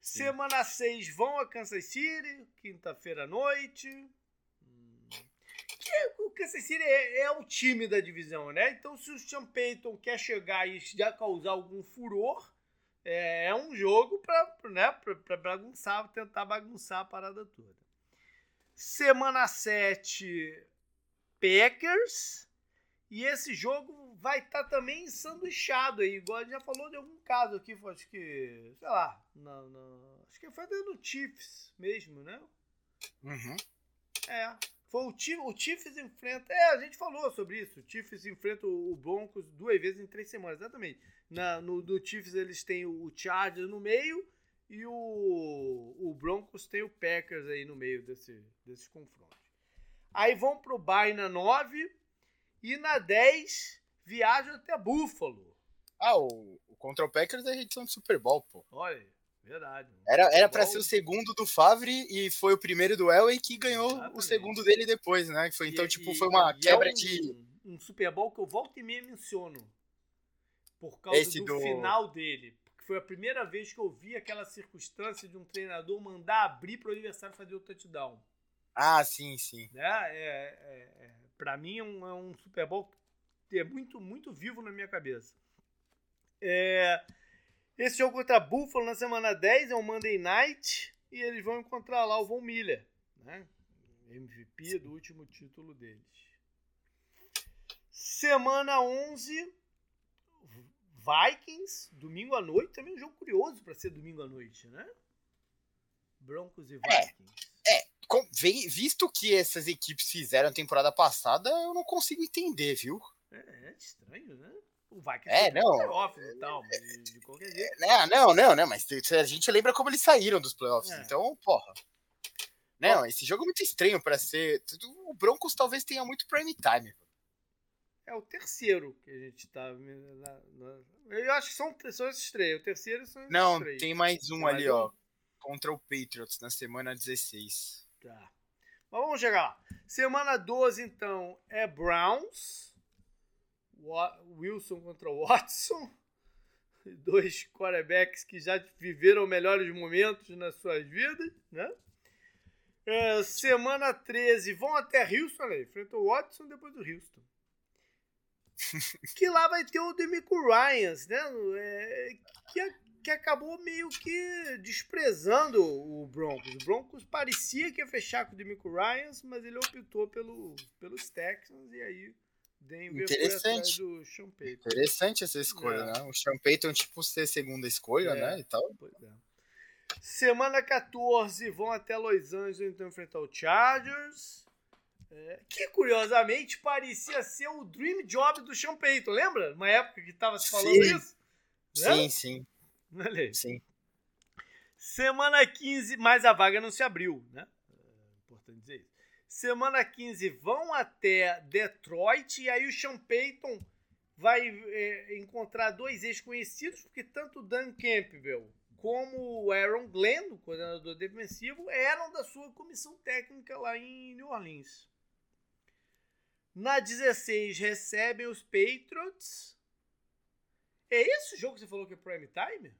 Semana 6 vão a Kansas City, quinta-feira à noite. Que o Kansas City é, é, o time da divisão, né? Então, se o Sean Payton quer chegar e já causar algum furor, é, é um jogo para né, bagunçar, tentar bagunçar a parada toda. Semana 7, Packers. E esse jogo vai estar tá também sanduichado aí, igual a gente já falou de algum caso aqui, acho que, sei lá, acho que foi no Chiefs mesmo, né? Uhum. É, foi o, Chiefs, o Chiefs enfrenta, é, a gente falou sobre isso, o Chiefs enfrenta o Broncos duas vezes em três semanas, exatamente. Na, no do Chiefs eles têm o Chargers no meio e o, o Broncos tem o Packers aí no meio desse, desses confrontos. Aí vão pro Bay na 9 e na 10 viajam até Buffalo. Ah, o, o contra o Packers é a edição do Super Bowl, pô. Olha, verdade. Era, era pra ser o segundo do Favre e foi o primeiro do Elway que ganhou Exatamente. o segundo dele depois, né? Foi, então, e, tipo, foi uma quebra é um, de. Um Super Bowl que eu volto e meia menciono por causa Esse do, do final dele. Porque foi a primeira vez que eu vi aquela circunstância de um treinador mandar abrir para o adversário fazer o touchdown. Ah, sim, sim. Né? É, é, é, para mim é um, é um, Super Bowl que é muito, muito vivo na minha cabeça. É, esse jogo contra Buffalo na semana 10 é um Monday Night e eles vão encontrar lá o Von Miller, né? MVP do último título deles. Semana 11, Vikings, domingo à noite, também um jogo curioso para ser domingo à noite, né? Broncos e é, Vikings. É, é com, visto que essas equipes fizeram a temporada passada, eu não consigo entender, viu? É, é estranho, né? O Vikings é, não, playoffs e tal, de, de qualquer jeito. É, não, não, não, mas a gente lembra como eles saíram dos playoffs, é. então, porra. Não, esse jogo é muito estranho para ser. O Broncos talvez tenha muito prime time. É o terceiro que a gente tá. Eu acho que são, são esses três. O terceiro são esses Não, três. tem mais um tem ali, mais um? ó. Contra o Patriots na semana 16. Tá. Mas vamos chegar lá. Semana 12, então, é Browns. Wilson contra Watson. Dois quarterbacks que já viveram melhores momentos nas suas vidas, né? É, semana 13, vão até Houston, né? enfrenta o Watson depois do Houston que lá vai ter o Demico Ryans, né? É, que, que acabou meio que desprezando o Broncos. O Broncos parecia que ia fechar com o Demico Ryans, mas ele optou pelo, pelos Texans e aí Denver Interessante. do Sean Payton. Interessante essa escolha, é. né? O Sean Payton, tipo, ser segunda escolha, é. né? E tal. É. Semana 14 vão até Los Angeles então enfrentar o Chargers. É, que curiosamente parecia ser o dream job do Sean Payton, lembra? Uma época que estava se falando sim. isso? Sim, sim. Olha Sim. Semana 15, mas a vaga não se abriu, né? É importante dizer isso. Semana 15 vão até Detroit e aí o Sean Payton vai é, encontrar dois ex-conhecidos, porque tanto Dan Campbell como o Aaron Glenn, o coordenador defensivo, eram da sua comissão técnica lá em New Orleans. Na 16 recebem os Patriots. É esse o jogo que você falou que é prime time?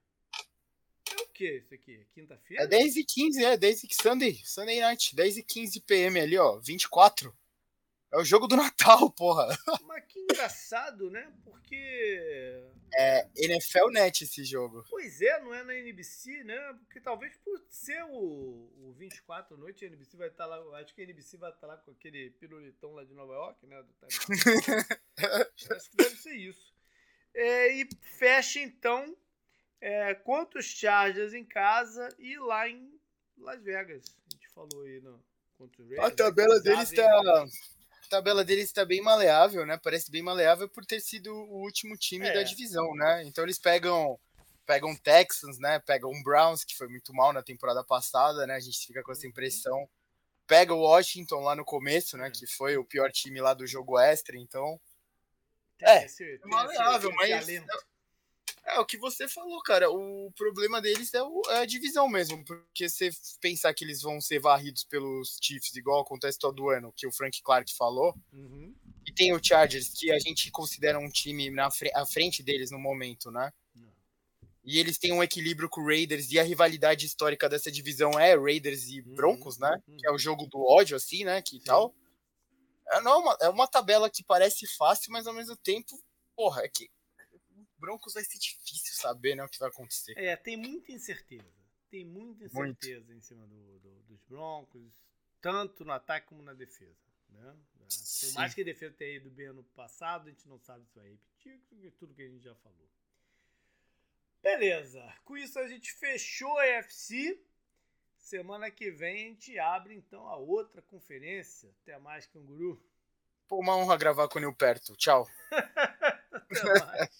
O que isso aqui? Quinta-feira? É 10 e 15, é 10 e Sunday, Sunday night, 10 e 15 PM ali, ó, 24. É o jogo do Natal, porra. Mas que engraçado, né? Porque. É NFL Net esse jogo. Pois é, não é na NBC, né? Porque talvez por ser o, o 24 à noite, a NBC vai estar tá lá. Acho que a NBC vai estar tá lá com aquele pirulitão lá de Nova York, né? Do Acho que deve ser isso. É, e fecha então é, quantos Chargers em casa e lá em Las Vegas. A gente falou aí no. A tabela deles está tabela deles está bem maleável, né? Parece bem maleável por ter sido o último time é. da divisão, né? Então eles pegam pegam Texans, né? Pegam Browns, que foi muito mal na temporada passada, né? A gente fica com essa uhum. impressão. Pega o Washington lá no começo, né? É. Que foi o pior time lá do jogo extra, então. É, é maleável, mas. É o que você falou, cara. O problema deles é, o, é, a divisão mesmo. Porque você pensar que eles vão ser varridos pelos Chiefs, igual acontece todo ano, que o Frank Clark falou. Uhum. E tem o Chargers, que a gente considera um time na à frente deles no momento, né? E eles têm um equilíbrio com o Raiders, e a rivalidade histórica dessa divisão é Raiders e uhum, Broncos, uhum. né? Que é o jogo do ódio, assim, né? Que tal. É, não, é uma, é uma tabela que parece fácil, mas ao mesmo tempo, porra, é que Broncos vai ser difícil saber né, o que vai acontecer. É, tem muita incerteza. Tem muita incerteza Muito. em cima do, do, dos Broncos, tanto no ataque como na defesa. Né? Por mais que a defesa tenha ido bem ano passado, a gente não sabe se vai repetir tudo que a gente já falou. Beleza. Com isso a gente fechou a EFC. Semana que vem a gente abre então a outra conferência. Até mais, canguru. Pô, uma honra gravar com o Nil perto. Tchau. Até mais.